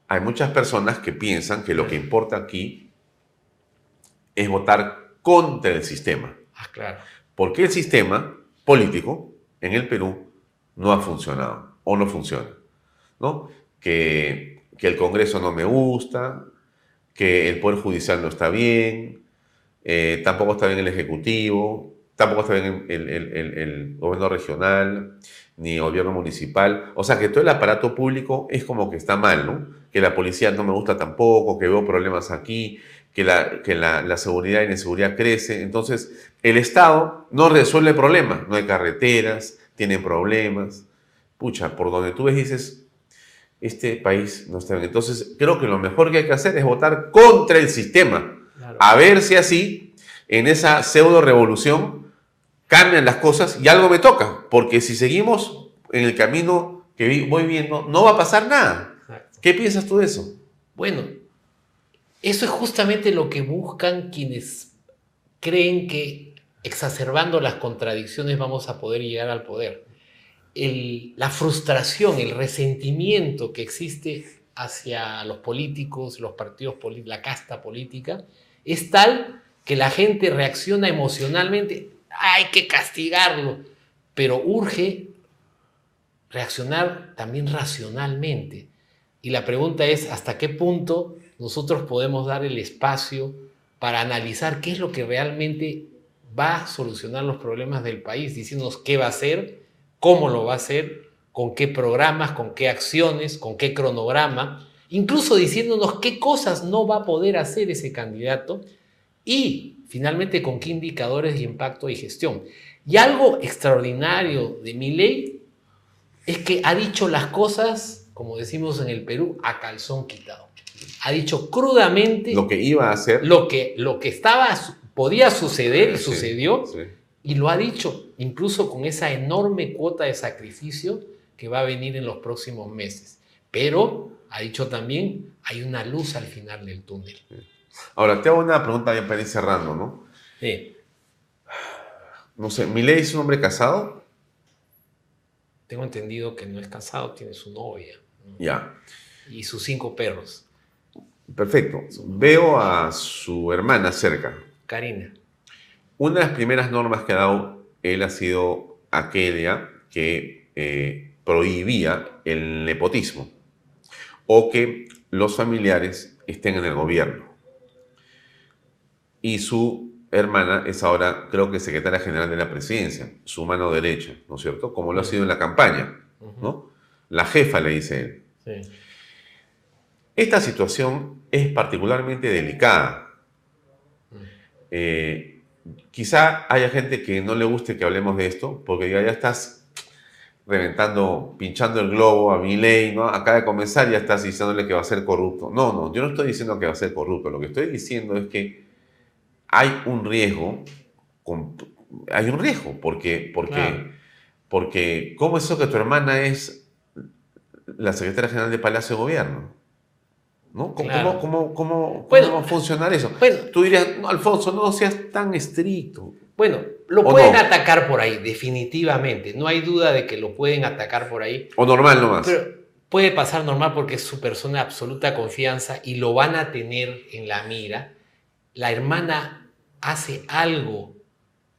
S2: Hay muchas personas que piensan que lo que importa aquí es votar contra el sistema.
S11: Ah, claro.
S2: Porque el sistema político en el Perú no ha funcionado o no funciona, ¿no? Que, que el Congreso no me gusta, que el Poder Judicial no está bien, eh, tampoco está bien el Ejecutivo, tampoco está bien el, el- el- el gobierno regional, ni gobierno municipal. O sea que todo el aparato público es como que está mal, ¿no? Que la policía no me gusta tampoco, que veo problemas aquí, que la, que la, la seguridad y la inseguridad crece. Entonces, el Estado no resuelve el problema. No hay carreteras, tienen problemas. Pucha, por donde tú ves dices, este país no está bien. Entonces, creo que lo mejor que hay que hacer es votar contra el sistema.
S11: Claro.
S2: A ver si así, en esa pseudo revolución, cambian las cosas y algo me toca. Porque si seguimos en el camino que voy viendo, no va a pasar nada.
S11: Exacto.
S2: ¿Qué piensas tú de eso?
S11: Bueno, eso es justamente lo que buscan quienes creen que exacerbando las contradicciones vamos a poder llegar al poder. La frustración, el resentimiento que existe hacia los políticos, los partidos la casta política, es tal que la gente reacciona emocionalmente, hay que castigarlo, pero urge reaccionar también racionalmente. Y la pregunta es, ¿hasta qué punto nosotros podemos dar el espacio para analizar qué es lo que realmente va a solucionar los problemas del país, diciéndonos qué va a hacer, cómo lo va a hacer, con qué programas, con qué acciones, con qué cronograma, incluso diciéndonos qué cosas no va a poder hacer ese candidato. Y finalmente con qué indicadores de impacto y gestión. Y algo extraordinario de mi ley es que ha dicho las cosas, como decimos en el Perú, a calzón quitado. Ha dicho crudamente
S2: Lo que iba a hacer.
S11: lo que, lo que estaba, podía suceder y
S2: Sí,
S11: sucedió,
S2: sí.
S11: y lo ha dicho, incluso con esa enorme cuota de sacrificio que va a venir en los próximos meses. Pero ha dicho también, hay una luz al final del túnel.
S2: Ahora, te hago una pregunta ya para ir cerrando, ¿no?
S11: Sí,
S2: No sé, ¿Milei es un hombre casado?
S11: tengo entendido que no es casado, tiene su novia ¿no?
S2: Ya.
S11: y sus cinco perros.
S2: Perfecto. Veo a su hermana cerca.
S11: Karina.
S2: Una de las primeras normas que ha dado él ha sido aquella que eh, prohibía el nepotismo o que los familiares estén en el gobierno. Y su hermana es ahora, creo que secretaria general de la presidencia, su mano derecha, ¿no es cierto? Como lo ha sido en la campaña, ¿no? La jefa, le dice él.
S11: Sí.
S2: Esta situación es particularmente delicada. Eh, quizá haya gente que no le guste que hablemos de esto, porque ya, ya estás reventando, pinchando el globo a mi ley, ¿no? Acaba de comenzar y ya estás diciéndole que va a ser corrupto. No, no, yo no estoy diciendo que va a ser corrupto. Lo que estoy diciendo es que hay un riesgo, con- hay un riesgo, porque, porque,
S11: Claro.
S2: porque ¿cómo es eso que tu hermana es la secretaria general de Palacio de Gobierno? ¿No? ¿Cómo,
S11: Claro.
S2: cómo, cómo, cómo va a funcionar eso?
S11: bueno.
S2: Tú dirías, no, Alfonso, no seas tan estricto.
S11: Bueno, lo
S2: ¿O
S11: pueden
S2: no?
S11: atacar por ahí, definitivamente. No hay duda de que lo pueden atacar por ahí.
S2: O normal nomás.
S11: Pero puede pasar normal porque es su persona de absoluta confianza y lo van a tener en la mira. La hermana hace algo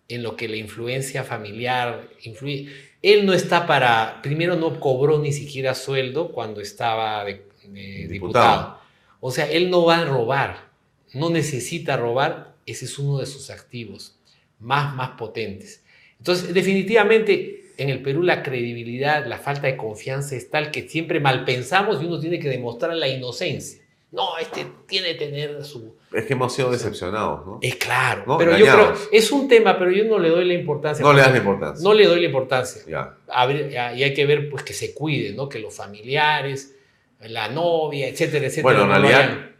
S11: en lo que la influencia familiar influye. Él no está para, primero no cobró ni siquiera sueldo cuando estaba de, de
S2: Diputado.
S11: diputado. O sea, él no va a robar, no necesita robar, ese es uno de sus activos más, más potentes. Entonces, definitivamente, en el Perú la credibilidad, la falta de confianza es tal que siempre mal pensamos y uno tiene que demostrar la inocencia. No, este tiene que tener su...
S2: Es que hemos sido decepcionados, ¿no?
S11: Es claro,
S2: No,
S11: pero yo creo, es un tema, pero yo no le doy la importancia.
S2: No le das la importancia.
S11: No le doy la importancia.
S2: Ya.
S11: A ver, y hay que ver pues que se cuide, ¿no? Que los familiares, la novia, etcétera, etcétera.
S2: Bueno, en realidad,
S11: vayan-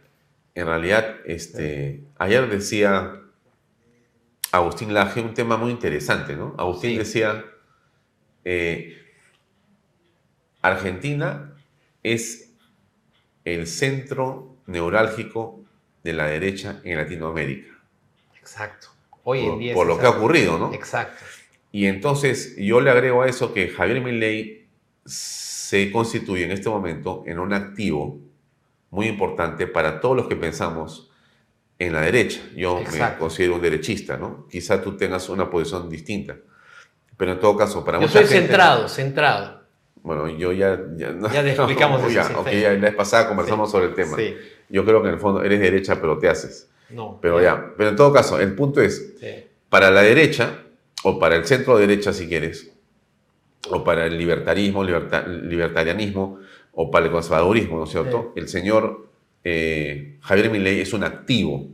S2: en realidad, este, ayer decía Agustín Laje un tema muy interesante, ¿no? Agustín
S11: Sí.
S2: decía, eh, Argentina es el centro neurálgico de la derecha en Latinoamérica,
S11: Exacto. Hoy en
S2: por,
S11: día es
S2: por lo que ha ocurrido, ¿no?
S11: Exacto.
S2: Y entonces yo le agrego a eso que Javier Milei se constituye en este momento en un activo muy importante para todos los que pensamos en la derecha. Yo me
S11: Exacto.
S2: considero un derechista, ¿no? Quizá tú tengas una posición distinta. Pero en todo caso, para
S11: Yo
S2: mucha
S11: soy
S2: gente...
S11: centrado, centrado.
S2: Bueno, yo ya... Ya, no-
S11: Ya te explicamos
S2: no,
S11: eso,
S2: ya,
S11: sí,
S2: ok,
S11: sí.
S2: ya la vez pasada conversamos sobre el tema.
S11: Sí.
S2: Yo creo que en el fondo eres derecha, pero te haces.
S11: No.
S2: Pero ya, pero en todo caso, el punto es,
S11: Sí.
S2: para la derecha, o para el centro derecha si quieres, o para el libertarismo, liberta- libertarianismo, o para el conservadurismo, ¿no es cierto? El señor eh, Javier Milei es un activo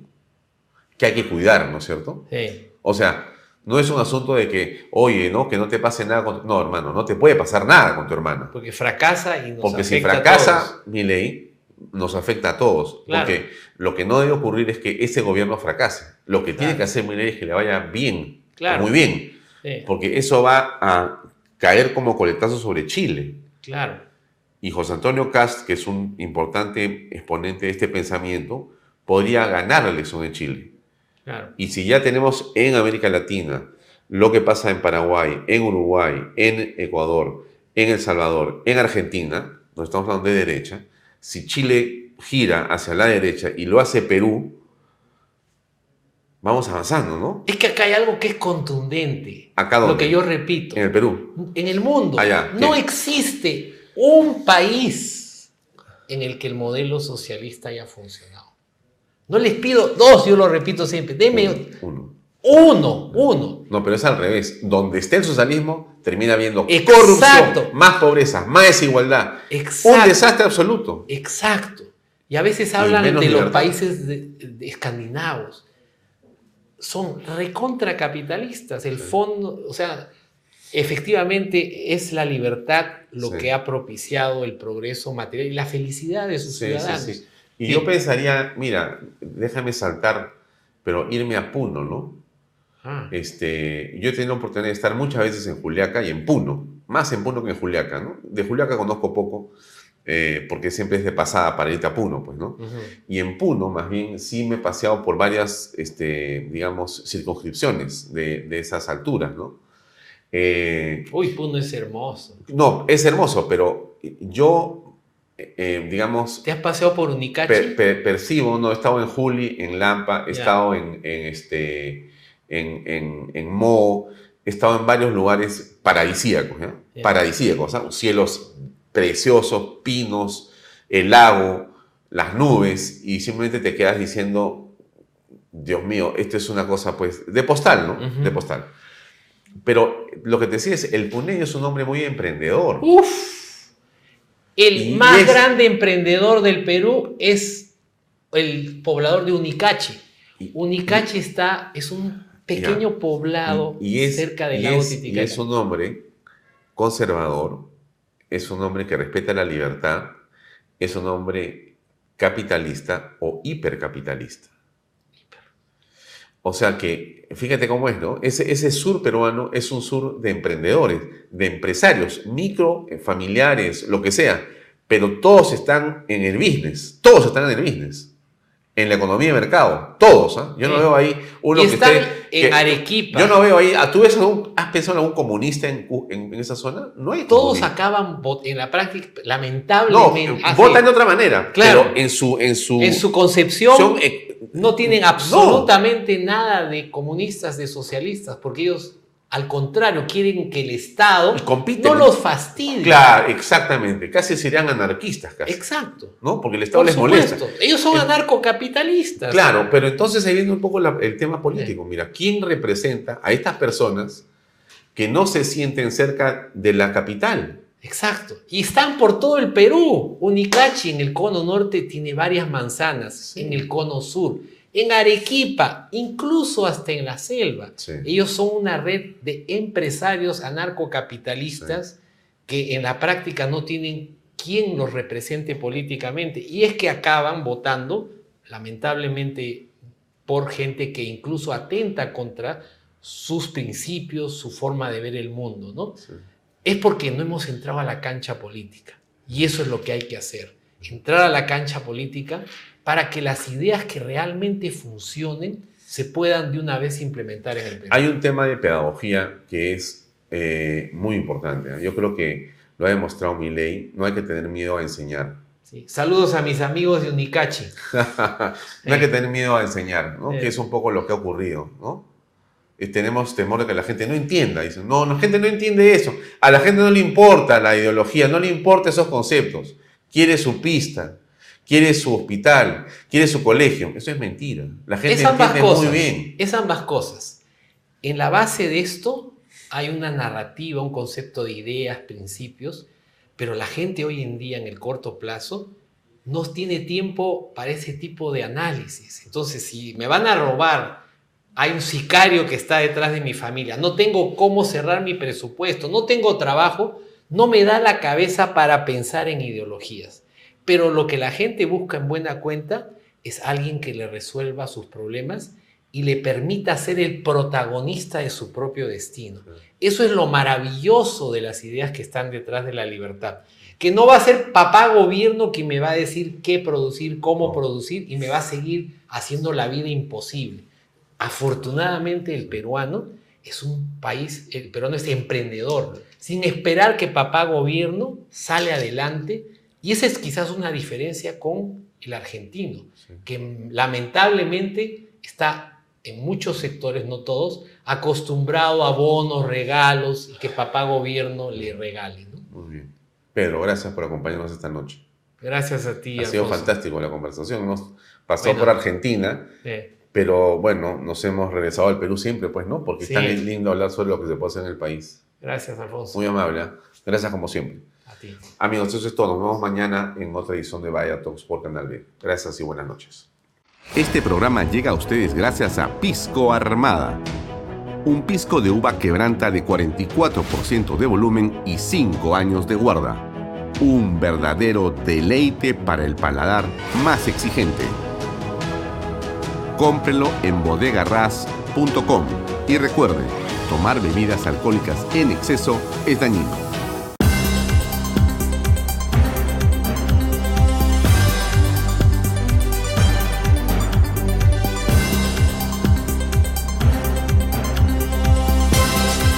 S2: que hay que cuidar, ¿no es cierto?
S11: Sí.
S2: O sea, no es un asunto de que, oye, no, que no te pase nada con... No, hermano, no te puede pasar nada con tu hermano.
S11: Porque fracasa y nos
S2: Porque si
S11: a
S2: fracasa
S11: todos.
S2: mi ley, nos afecta a todos.
S11: Claro.
S2: Porque lo que no debe ocurrir es que ese gobierno fracase. Lo que tiene que hacer mi ley es que le vaya bien,
S11: Claro.
S2: muy bien.
S11: Sí,
S2: Porque eso va a caer como coletazo sobre Chile.
S11: claro.
S2: Y José Antonio Cast, que es un importante exponente de este pensamiento, podría ganar la elección en Chile.
S11: Claro.
S2: Y si ya tenemos en América Latina lo que pasa en Paraguay, en Uruguay, en Ecuador, en El Salvador, en Argentina, no estamos hablando de derecha, si Chile gira hacia la derecha y lo hace Perú, vamos avanzando, ¿no?
S11: Es que acá hay algo que es contundente.
S2: ¿Acá dónde?
S11: Lo que yo repito.
S2: En el Perú.
S11: En el mundo
S2: Allá,
S11: no existe un país en el que el modelo socialista haya funcionado. No les pido dos, yo lo repito siempre. Deme
S2: Uno.
S11: uno, uno.
S2: No, pero es al revés. Donde esté el socialismo, termina habiendo
S11: Exacto.
S2: corrupción, más pobreza, más desigualdad.
S11: Exacto.
S2: Un desastre absoluto.
S11: Exacto. Y a veces hablan de los países de- de escandinavos. Son recontracapitalistas. El fondo, o sea, efectivamente es la libertad lo
S2: Sí.
S11: que ha propiciado el progreso material y la felicidad de sus
S2: Sí, sí,
S11: ciudadanos.
S2: Y
S11: Sí.
S2: yo pensaría, mira, déjame saltar, pero irme a Puno, ¿no?
S11: Ah,
S2: Este, yo he tenido la oportunidad de estar muchas veces en Juliaca y en Puno, más en Puno que en Juliaca, ¿no? De Juliaca conozco poco, eh, porque siempre es de pasada para irte a Puno, pues, ¿no? Y en Puno, más bien, sí me he paseado por varias, este, digamos, circunscripciones de, de esas alturas, ¿no? Eh,
S11: Uy, Puno es hermoso.
S2: no, es hermoso, pero yo, eh, eh, digamos,
S11: ¿Te has paseado por Unicachi?
S2: per- per- percibo, no, he estado en Juli, en Lampa, he
S11: Ya.
S2: estado en, en, este, en, en, en Mo, he estado en varios lugares paradisíacos, ¿ya?
S11: Ya.
S2: Paradisíacos, ¿ah? cielos preciosos, pinos, el lago, las nubes, y simplemente te quedas diciendo, Dios mío, esto es una cosa, pues, de postal, ¿no?
S11: Ujú.
S2: De postal. Pero lo que te decía es, el puneño es un hombre muy emprendedor.
S11: Uf. El
S2: Y
S11: más grande emprendedor del Perú es el poblador de Unicachi.
S2: Y-
S11: Unicachi está, es un pequeño poblado
S2: Y- y es-
S11: cerca del
S2: y
S11: lago
S2: es- Y
S11: Titicaca.
S2: es un hombre conservador, es un hombre que respeta la libertad, es un hombre capitalista o hipercapitalista. O sea que, fíjate cómo es, ¿no? Ese, ese sur peruano es un sur de emprendedores, de empresarios, micro, eh, familiares, lo que sea, pero todos están en el business, todos están en el business, en la economía de mercado, todos, ¿ah? Yo no
S11: Sí.
S2: veo ahí uno
S11: y
S2: que
S11: están
S2: esté...
S11: en
S2: que-
S11: Arequipa.
S2: yo no veo ahí. ¿Tú ves algún- has pensado en algún comunista en, en- en esa zona? No hay
S11: Todos
S2: comunista.
S11: acaban en la práctica,
S2: No,
S11: lamentablemente. ah, sí.
S2: votan de otra manera.
S11: Claro.
S2: Pero en su. En su,
S11: en su concepción
S2: son, eh,
S11: no tienen
S2: no.
S11: absolutamente nada de comunistas, de socialistas, porque ellos, al contrario, quieren que el Estado no los fastidie.
S2: Claro, exactamente. Casi serían anarquistas, casi.
S11: Exacto.
S2: ¿No? Porque el Estado
S11: Por
S2: les
S11: supuesto.
S2: molesta.
S11: Ellos son
S2: Es-
S11: anarcocapitalistas.
S2: Claro, pero entonces ahí viene un poco la- el tema político. Mira, ¿quién representa a estas personas que no se sienten cerca de la capital?
S11: Exacto. Y están por todo el Perú. Unicachi en el cono norte tiene varias manzanas,
S2: Sí.
S11: en el cono sur, en Arequipa, incluso hasta en la selva.
S2: Sí.
S11: Ellos son una red de empresarios anarcocapitalistas que en la práctica no tienen quien los represente políticamente. Y es que acaban votando, lamentablemente, por gente que incluso atenta contra sus principios, su forma de ver el mundo, ¿no?
S2: Sí.
S11: es porque no hemos entrado a la cancha política. Y eso es lo que hay que hacer. Entrar a la cancha política para que las ideas que realmente funcionen se puedan de una vez implementar en el Perú.
S2: Hay un tema de pedagogía que es eh, muy importante. ¿eh? Yo creo que Lo ha demostrado mi ley. No hay que tener miedo a enseñar.
S11: Sí. Saludos a mis amigos de Unicachi.
S2: no hay que tener miedo a enseñar, ¿no? Que es un poco lo que ha ocurrido, ¿no? Y tenemos temor de que la gente no entienda. Dicen, no, la gente no entiende eso. A la gente no le importa la ideología, no le importa esos conceptos. Quiere su pista, quiere su hospital, quiere su colegio. Eso es mentira. La gente
S11: es ambas
S2: entiende
S11: cosas,
S2: muy bien.
S11: Es ambas cosas. En la base de esto hay una narrativa, un concepto de ideas, principios, pero la gente hoy en día en el corto plazo no tiene tiempo para ese tipo de análisis. Entonces, si me van a robar, hay un sicario que está detrás de mi familia, no tengo cómo cerrar mi presupuesto, no tengo trabajo, no me da la cabeza para pensar en ideologías. Pero lo que la gente busca en buena cuenta es alguien que le resuelva sus problemas y le permita ser el protagonista de su propio destino. Eso es lo maravilloso de las ideas que están detrás de la libertad. Que no va a ser papá gobierno que me va a decir qué producir, cómo producir y me va a seguir haciendo la vida imposible. Afortunadamente el peruano es un país, el peruano es emprendedor, sin esperar que papá gobierno sale adelante y esa es quizás una diferencia con el argentino, que lamentablemente está en muchos sectores, no todos, acostumbrado a bonos, regalos y que papá gobierno le regale. ¿no?
S2: Muy bien. Pedro, gracias por acompañarnos esta noche.
S11: Gracias a ti.
S2: Ha sido fantástico la conversación. Nos pasó
S11: Bueno.
S2: por Argentina, pero bueno, nos hemos regresado al Perú siempre, pues, ¿no? Porque
S11: Sí.
S2: es tan lindo hablar sobre lo que se puede hacer en el país.
S11: Gracias, Alfonso.
S2: Muy amable. ¿eh? Gracias como siempre.
S11: A ti.
S2: Amigos, eso es todo. Nos vemos mañana en otra edición de Vaya Talks por Canal B. Gracias y buenas noches.
S1: Este programa llega a ustedes gracias a Pisco Armada. Un pisco de uva quebranta de 44% de volumen y 5 años de guarda. Un verdadero deleite para el paladar más exigente. Cómprelo en bodegarras.com y recuerde, tomar bebidas alcohólicas en exceso es dañino.